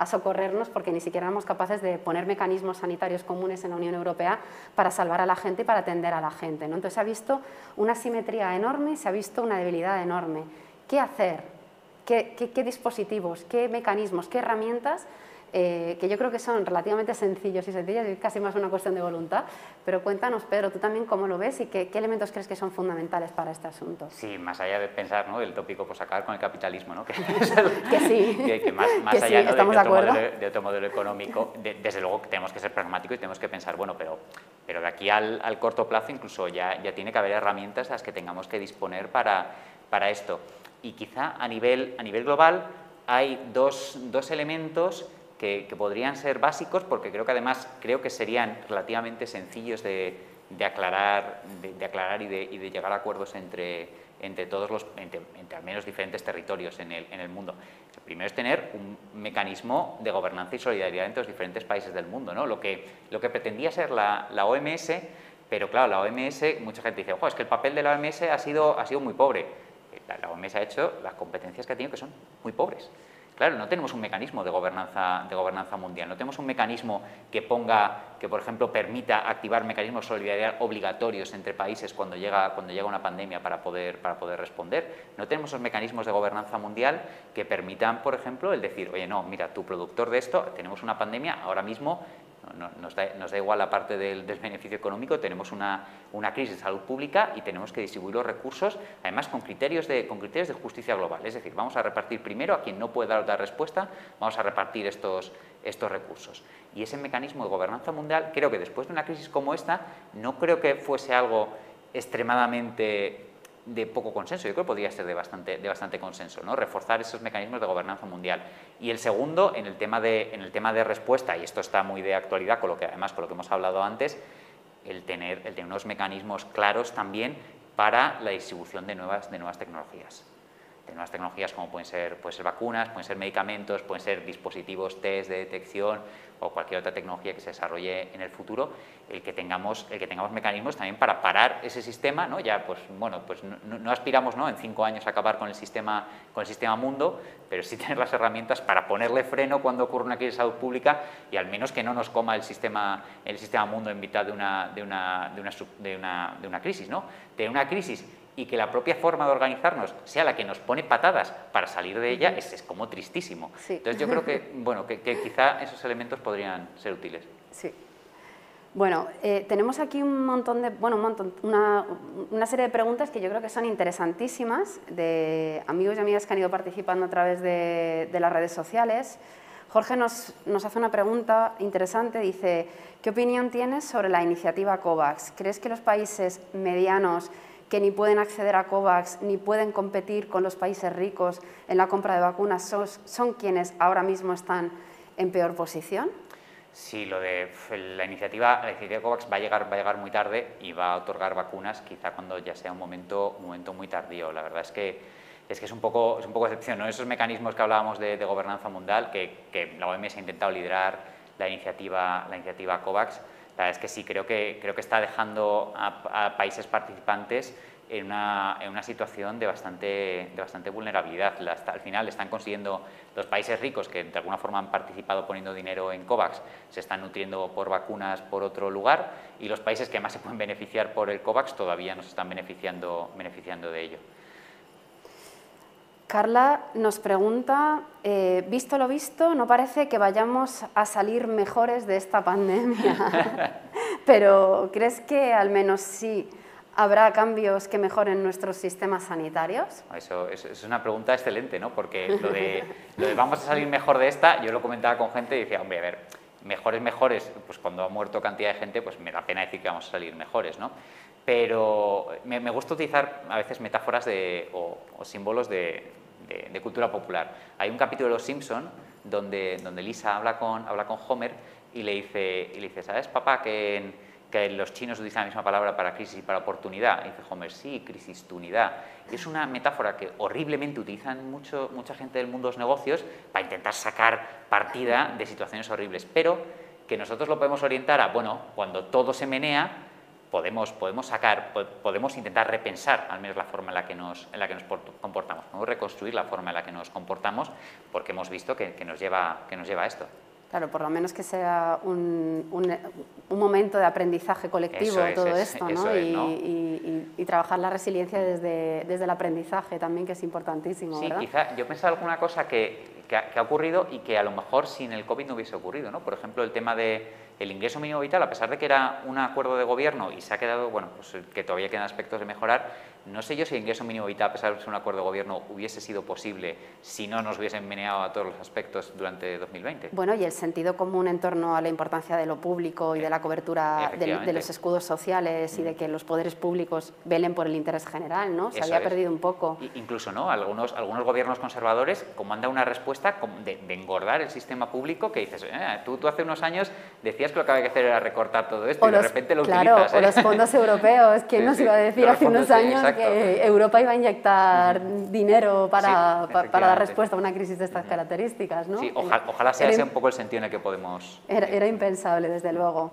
[SPEAKER 1] a socorrernos porque ni siquiera éramos capaces de poner mecanismos sanitarios comunes en la Unión Europea para salvar a la gente y para atender a la gente. ¿no? Entonces se ha visto una simetría enorme, se ha visto una debilidad enorme. ¿Qué hacer? ¿Qué, qué dispositivos? ¿Qué mecanismos? ¿Qué herramientas? Eh, que yo creo que son relativamente sencillos y sencillas, y casi más una cuestión de voluntad. Pero cuéntanos, Pedro, tú también cómo lo ves y qué, elementos crees que son fundamentales para este asunto.
[SPEAKER 2] Sí, más allá de pensar ¿no? el tópico, pues acabar con el capitalismo, ¿no?
[SPEAKER 1] que, sí,
[SPEAKER 2] que, más, más allá de, otro modelo, de, otro modelo, económico, desde luego tenemos que ser pragmáticos y tenemos que pensar, bueno, pero, pero de aquí al, al corto plazo incluso ya, ya tiene que haber herramientas a las que tengamos que disponer para, para esto. Y quizá a nivel, a nivel global hay dos, dos elementos que, podrían ser básicos porque creo que además creo que serían relativamente sencillos de, aclarar, de, aclarar y de, llegar a acuerdos entre, entre todos los, entre, al menos diferentes territorios en el, en el, mundo. El primero es tener un mecanismo de gobernanza y solidaridad entre los diferentes países del mundo, ¿no? lo, que, lo que pretendía ser la, la OMS, pero claro, la OMS, mucha gente dice, ojo, es que el papel de la OMS ha sido, ha sido muy pobre. La, la OMS ha hecho las competencias que ha tenido que son muy pobres. Claro, no tenemos un mecanismo de gobernanza, de gobernanza mundial, no tenemos un mecanismo que ponga, que por ejemplo permita activar mecanismos de solidaridad obligatorios entre países cuando llega, cuando llega una pandemia para poder, para poder responder. No tenemos esos mecanismos de gobernanza mundial que permitan, por ejemplo, el decir, oye, no, mira, tu productor de esto, tenemos una pandemia, ahora mismo nos, da, igual la parte del, beneficio económico, tenemos una, crisis de salud pública y tenemos que distribuir los recursos, además con criterios, de, con criterios de justicia global. Es decir, vamos a repartir primero a quien no puede dar otra respuesta, vamos a repartir estos, estos recursos. Y ese mecanismo de gobernanza mundial, creo que después de una crisis como esta, no creo que fuese algo extremadamente de poco consenso, yo creo que podría ser de bastante, de bastante consenso, ¿no? reforzar esos mecanismos de gobernanza mundial. Y el segundo, en el, tema de, en el tema de respuesta, y esto está muy de actualidad, con lo que, además con lo que hemos hablado antes, el tener, el tener unos mecanismos claros también para la distribución de nuevas, de nuevas tecnologías. Nuevas tecnologías como pueden ser, pueden ser vacunas, pueden ser medicamentos, pueden ser dispositivos test de detección o cualquier otra tecnología que se desarrolle en el futuro, el que tengamos, el que tengamos mecanismos también para parar ese sistema, ¿no? Ya, pues, bueno, pues no, aspiramos ¿no? en cinco años a acabar con el, sistema, con el sistema mundo, pero sí tener las herramientas para ponerle freno cuando ocurre una crisis de salud pública y al menos que no nos coma el sistema, el sistema mundo en mitad de una, de una, de una, de una, de una crisis, ¿no? Tener una crisis y que la propia forma de organizarnos sea la que nos pone patadas para salir de ella, es, es como tristísimo. Entonces yo creo que, bueno, que, que quizá esos elementos podrían ser útiles.
[SPEAKER 1] Sí. Bueno, eh, tenemos aquí un montón de, bueno, un montón, una, una, serie de preguntas que yo creo que son interesantísimas de amigos y amigas que han ido participando a través de, de las redes sociales. Jorge nos, nos, hace una pregunta interesante, dice, ¿qué opinión tienes sobre la iniciativa COVAX? ¿Crees que los países medianos que ni pueden acceder a COVAX ni pueden competir con los países ricos en la compra de vacunas son, son quienes ahora mismo están en peor posición?
[SPEAKER 2] Sí, lo de la iniciativa, iniciativa COVAX va a llegar, va a llegar muy tarde y va a otorgar vacunas quizá cuando ya sea un momento, un momento muy tardío. La verdad es que es que es un poco, es un poco excepción, ¿no? Esos mecanismos que hablábamos de, de gobernanza mundial, que, que, la OMS ha intentado liderar la iniciativa, la iniciativa COVAX, verdad es que sí, creo que, creo que está dejando a, países participantes en una, situación de bastante, de bastante vulnerabilidad. Al final están consiguiendo los países ricos que de alguna forma han participado poniendo dinero en COVAX, se están nutriendo por vacunas por otro lugar y los países que más se pueden beneficiar por el COVAX todavía no se están beneficiando, beneficiando de ello.
[SPEAKER 1] Carla nos pregunta, eh, visto lo visto, no parece que vayamos a salir mejores de esta pandemia, pero ¿crees que al menos sí habrá cambios que mejoren nuestros sistemas sanitarios?
[SPEAKER 2] Eso, eso, es una pregunta excelente, ¿no? porque lo de, lo de vamos a salir mejor de esta, yo lo comentaba con gente y decía, hombre, a ver, mejores, mejores, pues cuando ha muerto cantidad de gente, pues me da pena decir que vamos a salir mejores, ¿no? Pero me, me gusta utilizar a veces metáforas de, o, o símbolos de, de, de, cultura popular. Hay un capítulo de Los Simpson donde, donde Lisa habla con, habla con Homer y le dice, y le dice ¿sabes, papá, que, en, que los chinos utilizan la misma palabra para crisis y para oportunidad? Y dice Homer, sí, crisis, tunidad. Y es una metáfora que horriblemente utilizan mucho, mucha gente del mundo de los negocios para intentar sacar partida de situaciones horribles, pero que nosotros lo podemos orientar a, bueno, cuando todo se menea, podemos, podemos sacar, podemos intentar repensar al menos la forma en la que nos, en la que nos comportamos, podemos reconstruir la forma en la que nos comportamos porque hemos visto que, que, nos, lleva, que nos lleva a esto.
[SPEAKER 1] Claro, por lo menos que sea un, un, un momento de aprendizaje colectivo
[SPEAKER 2] es,
[SPEAKER 1] todo
[SPEAKER 2] es,
[SPEAKER 1] esto, ¿no?
[SPEAKER 2] Es,
[SPEAKER 1] y,
[SPEAKER 2] ¿no?
[SPEAKER 1] Y, y, trabajar la resiliencia desde, desde, el aprendizaje también, que es importantísimo,
[SPEAKER 2] sí,
[SPEAKER 1] ¿verdad?
[SPEAKER 2] quizá yo pensaba alguna cosa que, que, ha, que ha ocurrido y que a lo mejor sin el COVID no hubiese ocurrido, ¿no? Por ejemplo, el tema de el ingreso mínimo vital, a pesar de que era un acuerdo de gobierno y se ha quedado, bueno, pues que todavía quedan aspectos de mejorar, no sé yo si el ingreso mínimo vital, a pesar de ser un acuerdo de gobierno, hubiese sido posible si no nos hubiesen meneado a todos los aspectos durante 2020.
[SPEAKER 1] Bueno, y el sentido común en torno a la importancia de lo público y de la cobertura de, de, los escudos sociales y de que los poderes públicos velen por el interés general, ¿no? Se
[SPEAKER 2] Eso
[SPEAKER 1] había
[SPEAKER 2] es.
[SPEAKER 1] perdido un poco.
[SPEAKER 2] Y, incluso, ¿no? Algunos, algunos gobiernos conservadores, como han dado una respuesta de, de engordar el sistema público, que dices, eh, tú, tú hace unos años decías que lo que había que hacer era recortar todo esto
[SPEAKER 1] o
[SPEAKER 2] y de repente lo
[SPEAKER 1] claro,
[SPEAKER 2] utilizas. ¿eh?
[SPEAKER 1] o los fondos europeos, ¿quién
[SPEAKER 2] sí,
[SPEAKER 1] nos
[SPEAKER 2] sí.
[SPEAKER 1] iba a decir hace unos años
[SPEAKER 2] exacto.
[SPEAKER 1] que Europa iba a inyectar dinero para,
[SPEAKER 2] sí,
[SPEAKER 1] para, dar respuesta a una crisis de estas características? ¿no?
[SPEAKER 2] Sí, ojalá, ojalá sea ese un poco el sentido en el que podemos...
[SPEAKER 1] Era, era impensable, desde luego.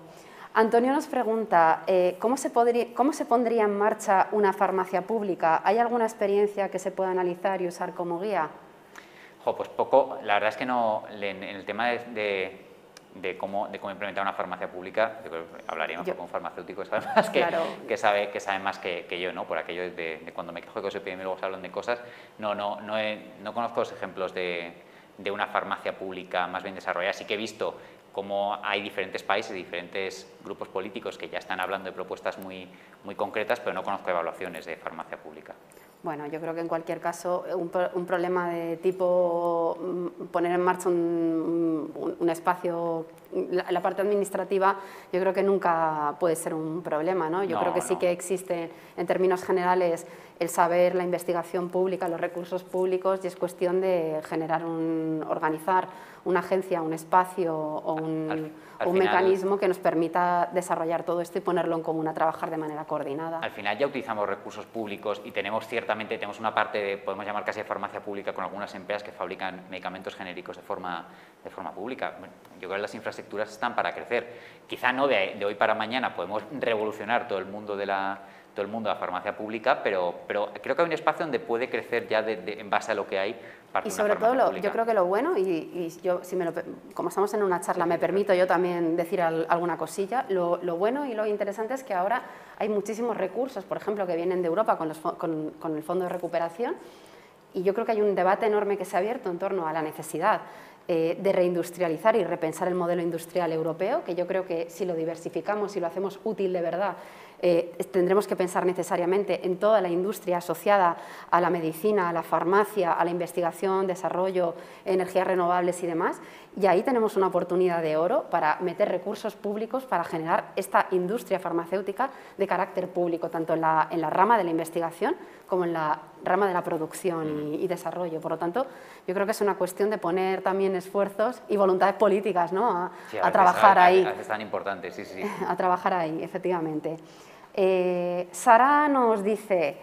[SPEAKER 1] Antonio nos pregunta, eh, ¿cómo, se podría, ¿cómo se pondría en marcha una farmacia pública? ¿Hay alguna experiencia que se pueda analizar y usar como guía?
[SPEAKER 2] Jo, pues poco, la verdad es que no, en, el tema de, de de cómo, de cómo implementar una farmacia pública, yo creo que hablaríamos yo, con un farmacéutico que sabe más que,
[SPEAKER 1] claro.
[SPEAKER 2] que, sabe, que sabe más que, que yo, ¿no? Por aquello de, de, cuando me quejo de que los epidemiólogos hablan de cosas, no, no, no, he, no conozco los ejemplos de, de una farmacia pública más bien desarrollada. Sí que he visto cómo hay diferentes países, diferentes grupos políticos que ya están hablando de propuestas muy, muy concretas, pero no conozco evaluaciones de farmacia pública.
[SPEAKER 1] Bueno, yo creo que en cualquier caso un, un problema de tipo mm, poner en marcha un, un, un espacio, la, la, parte administrativa, yo creo que nunca puede ser un problema, ¿no? Yo
[SPEAKER 2] no,
[SPEAKER 1] creo que
[SPEAKER 2] no.
[SPEAKER 1] sí que existe en términos generales el saber, la investigación pública, los recursos públicos y es cuestión de generar un, organizar una agencia, un espacio o un,
[SPEAKER 2] al, al
[SPEAKER 1] un
[SPEAKER 2] final,
[SPEAKER 1] mecanismo que nos permita desarrollar todo esto y ponerlo en común a trabajar de manera coordinada.
[SPEAKER 2] Al final ya utilizamos recursos públicos y tenemos ciertamente, tenemos una parte, de, podemos llamar casi de farmacia pública con algunas empresas que fabrican medicamentos genéricos de forma, de forma pública. Bueno, yo creo que las infraestructuras están para crecer. Quizá no de, de hoy para mañana podemos revolucionar todo el mundo de la todo el mundo a farmacia pública, pero, pero creo que hay un espacio donde puede crecer ya en base a lo que hay.
[SPEAKER 1] y sobre todo, yo creo que lo bueno, y, yo, si me lo, como estamos en una charla, me permito yo también decir alguna cosilla, lo, lo, bueno y lo interesante es que ahora hay muchísimos recursos, por ejemplo, que vienen de Europa con, los, con, con el Fondo de Recuperación, y yo creo que hay un debate enorme que se ha abierto en torno a la necesidad eh, de reindustrializar y repensar el modelo industrial europeo, que yo creo que si lo diversificamos, y lo hacemos útil de verdad, eh, tendremos que pensar necesariamente en toda la industria asociada a la medicina, a la farmacia, a la investigación, desarrollo, energías renovables y demás. Y ahí tenemos una oportunidad de oro para meter recursos públicos para generar esta industria farmacéutica de carácter público, tanto en la, en la rama de la investigación como en la rama de la producción y, desarrollo. Por lo tanto, yo creo que es una cuestión de poner también esfuerzos y voluntades políticas ¿no? a, trabajar ahí.
[SPEAKER 2] Es tan importante, sí, sí.
[SPEAKER 1] A trabajar ahí, efectivamente. Eh, Sara nos dice,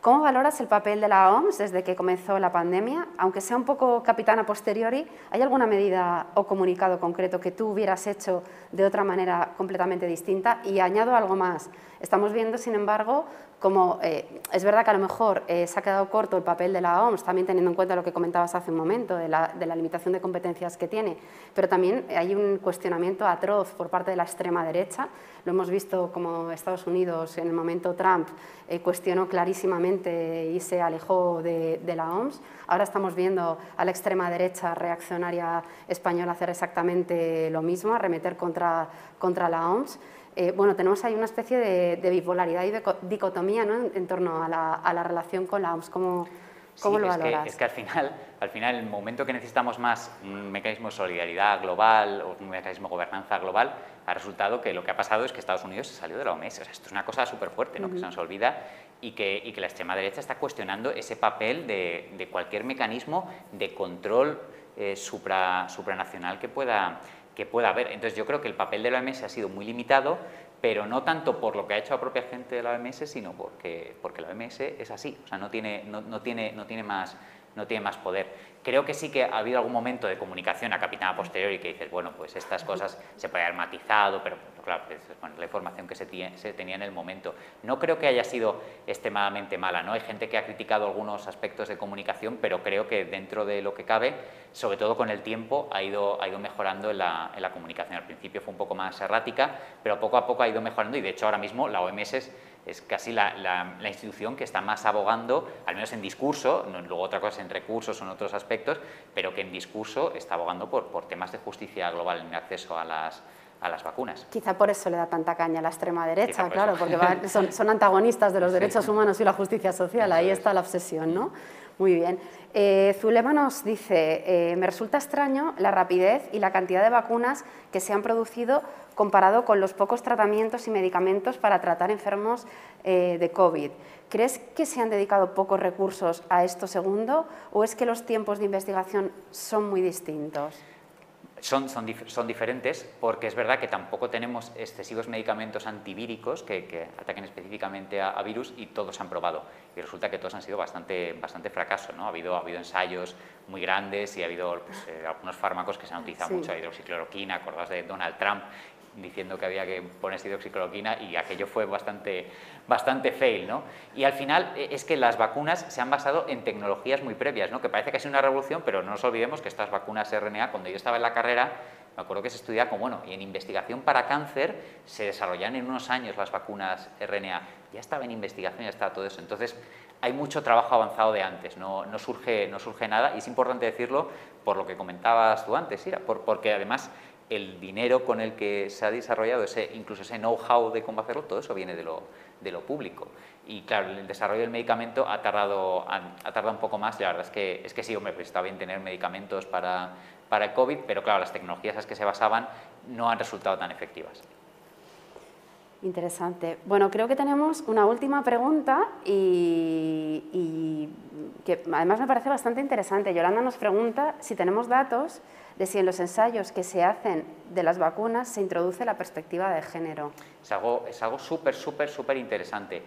[SPEAKER 1] ¿cómo valoras el papel de la OMS desde que comenzó la pandemia? Aunque sea un poco capitana posteriori, ¿hay alguna medida o comunicado concreto que tú hubieras hecho de otra manera completamente distinta? Y añado algo más. Estamos viendo, sin embargo, como eh, es verdad que a lo mejor eh, se ha quedado corto el papel de la OMS, también teniendo en cuenta lo que comentabas hace un momento, de la, limitación de competencias que tiene, pero también hay un cuestionamiento atroz por parte de la extrema derecha. Lo hemos visto como Estados Unidos en el momento Trump eh, cuestionó clarísimamente y se alejó de, de, la OMS. Ahora estamos viendo a la extrema derecha reaccionaria española hacer exactamente lo mismo, arremeter contra, contra la OMS. Eh, bueno, tenemos ahí una especie de, bipolaridad y de dicotomía ¿no? en, torno a la, relación con la OMS. ¿Cómo, cómo lo valoras?
[SPEAKER 2] es que al final, al final, el momento que necesitamos más un mecanismo de solidaridad global o un mecanismo de gobernanza global, ha resultado que lo que ha pasado es que Estados Unidos se salió de la OMS. esto es una cosa súper fuerte, ¿no? que se nos olvida y que, y que, la extrema derecha está cuestionando ese papel de, de cualquier mecanismo de control eh, supra, supranacional que pueda que pueda haber. Entonces yo creo que el papel de la OMS ha sido muy limitado, pero no tanto por lo que ha hecho la propia gente de la OMS, sino porque, porque la OMS es así, o sea, no tiene, no, no tiene, no tiene más no tiene más poder. Creo que sí que ha habido algún momento de comunicación a capitana posterior y que dices, bueno, pues estas cosas se puede haber matizado, pero claro, es, la información que se, tenía en el momento. No creo que haya sido extremadamente mala, ¿no? Hay gente que ha criticado algunos aspectos de comunicación, pero creo que dentro de lo que cabe, sobre todo con el tiempo, ha ido, mejorando en la, comunicación. Al principio fue un poco más errática, pero poco a poco ha ido mejorando y de hecho ahora mismo la OMS es es casi la, institución que está más abogando, al menos en discurso, luego otra cosa en recursos o en otros aspectos, pero que en discurso está abogando por, por temas de justicia global en el acceso a las, a las vacunas.
[SPEAKER 1] Quizá por eso le da tanta caña a la extrema derecha, claro, porque son, antagonistas de los derechos humanos y la justicia social, ahí está la obsesión, ¿no? Muy bien. Eh, Zulema nos dice, eh, me resulta extraño la rapidez y la cantidad de vacunas que se han producido comparado con los pocos tratamientos y medicamentos para tratar enfermos eh, de COVID. ¿Crees que se han dedicado pocos recursos a esto segundo o es que los tiempos de investigación son muy distintos?
[SPEAKER 2] Son, son, diferentes porque es verdad que tampoco tenemos excesivos medicamentos antivíricos que, ataquen específicamente a, virus y todos se han probado. Y resulta que todos han sido bastante, bastante fracaso. ¿no? Ha, habido, ha habido ensayos muy grandes y ha habido pues, eh, algunos fármacos que se han utilizado mucho, hidroxicloroquina, acordaos de Donald Trump, diciendo que había que poner hidroxicloroquina y aquello fue bastante, bastante fail. ¿no? Y al final eh, es que las vacunas se han basado en tecnologías muy previas, ¿no? que parece que es una revolución, pero no nos olvidemos que estas vacunas RNA, cuando yo estaba en la carrera, me acuerdo que se estudiaba como, bueno, y en investigación para cáncer se desarrollan en unos años las vacunas RNA. Ya estaba en investigación, ya estaba todo eso. Entonces, hay mucho trabajo avanzado de antes, no, no, surge, no surge nada y es importante decirlo por lo que comentabas tú antes, Ira, porque además el dinero con el que se ha desarrollado, ese, incluso ese know-how de cómo hacerlo, todo eso viene de lo, de lo público. Y claro, el desarrollo del medicamento ha tardado, ha, tardado un poco más, la verdad es que, es que sí, hombre, pues está bien tener medicamentos para, para el COVID, pero claro, las tecnologías a las que se basaban no han resultado tan efectivas.
[SPEAKER 1] Interesante. Bueno, creo que tenemos una última pregunta y, y, que además me parece bastante interesante. Yolanda nos pregunta si tenemos datos de si en los ensayos que se hacen de las vacunas se introduce la perspectiva de género.
[SPEAKER 2] Es algo es algo súper, súper, súper interesante.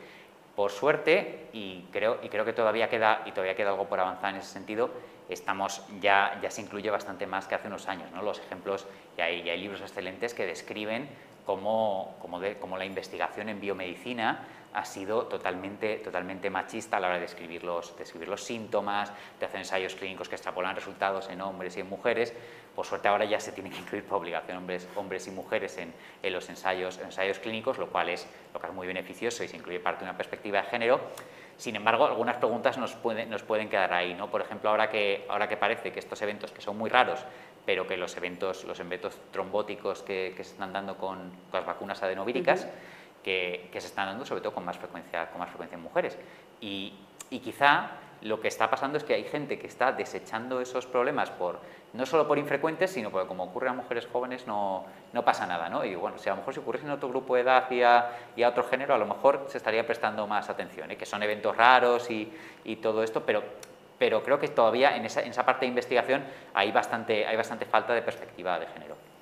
[SPEAKER 2] Por suerte, y creo, y creo que todavía queda, y todavía queda algo por avanzar en ese sentido, estamos, ya, ya se incluye bastante más que hace unos años. ¿no? Los ejemplos, y hay, hay libros excelentes que describen cómo, cómo, de, cómo la investigación en biomedicina ha sido totalmente, totalmente machista a la hora de describir, los, describir los síntomas, de hacer ensayos clínicos que extrapolan resultados en hombres y en mujeres. Por suerte ahora ya se tiene que incluir por obligación hombres, hombres y mujeres en, en los ensayos, ensayos clínicos, lo cual, es, lo cual es muy beneficioso y se incluye parte de una perspectiva de género. Sin embargo, algunas preguntas nos, nos pueden quedar ahí. ¿no? Por ejemplo, ahora que, ahora que parece que estos eventos, que son muy raros, pero que los eventos, los eventos trombóticos que, que se están dando con, las vacunas adenovíricas, que, se están dando sobre todo con más frecuencia, con más frecuencia en mujeres. Y, y quizá lo que está pasando es que hay gente que está desechando esos problemas por no solo por infrecuentes, sino porque como ocurre a mujeres jóvenes no, no pasa nada, ¿no? Y bueno, si a lo mejor si ocurriese en otro grupo de edad y a, y a otro género, a lo mejor se estaría prestando más atención, ¿eh? que son eventos raros y, y, todo esto, pero, pero creo que todavía en esa, en esa parte de investigación hay bastante, hay bastante falta de perspectiva de género.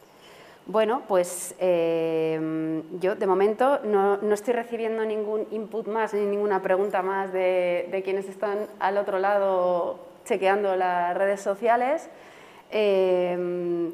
[SPEAKER 1] Bueno, pues eh, yo de momento no, no, estoy recibiendo ningún input más ni ninguna pregunta más de, de, quienes están al otro lado chequeando las redes sociales. Eh,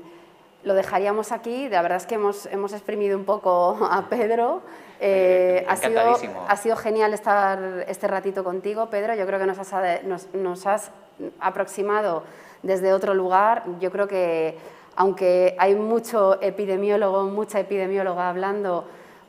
[SPEAKER 1] lo dejaríamos aquí, la verdad es que hemos, hemos exprimido un poco a Pedro.
[SPEAKER 2] Eh,
[SPEAKER 1] ha, sido, ha sido genial estar este ratito contigo, Pedro. Yo creo que nos has, nos, nos has aproximado desde otro lugar. Yo creo que aunque hay mucho epidemiólogo, mucha epidemióloga hablando,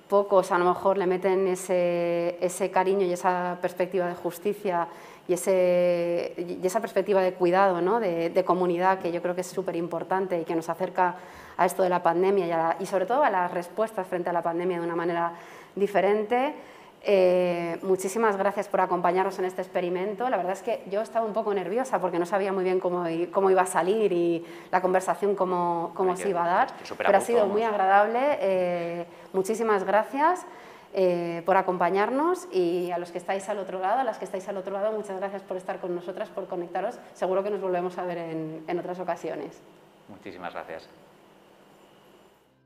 [SPEAKER 1] pocos a lo mejor le meten ese, ese cariño y esa perspectiva de justicia y, ese, y esa perspectiva de cuidado, ¿no? de, comunidad, que yo creo que es súper importante y que nos acerca a esto de la pandemia y, y sobre todo a las respuestas frente a la pandemia de una manera diferente. Eh, muchísimas gracias por acompañarnos en este experimento. La verdad es que yo estaba un poco nerviosa porque no sabía muy bien cómo, cómo iba a salir y la conversación cómo, cómo se iba a dar, pero ha sido muy agradable. Eh, muchísimas gracias eh, por acompañarnos y a los que estáis al otro lado, a las que estáis al otro lado, muchas gracias por estar con nosotras, por conectaros. Seguro que nos volvemos a ver en, en otras ocasiones.
[SPEAKER 2] Muchísimas gracias.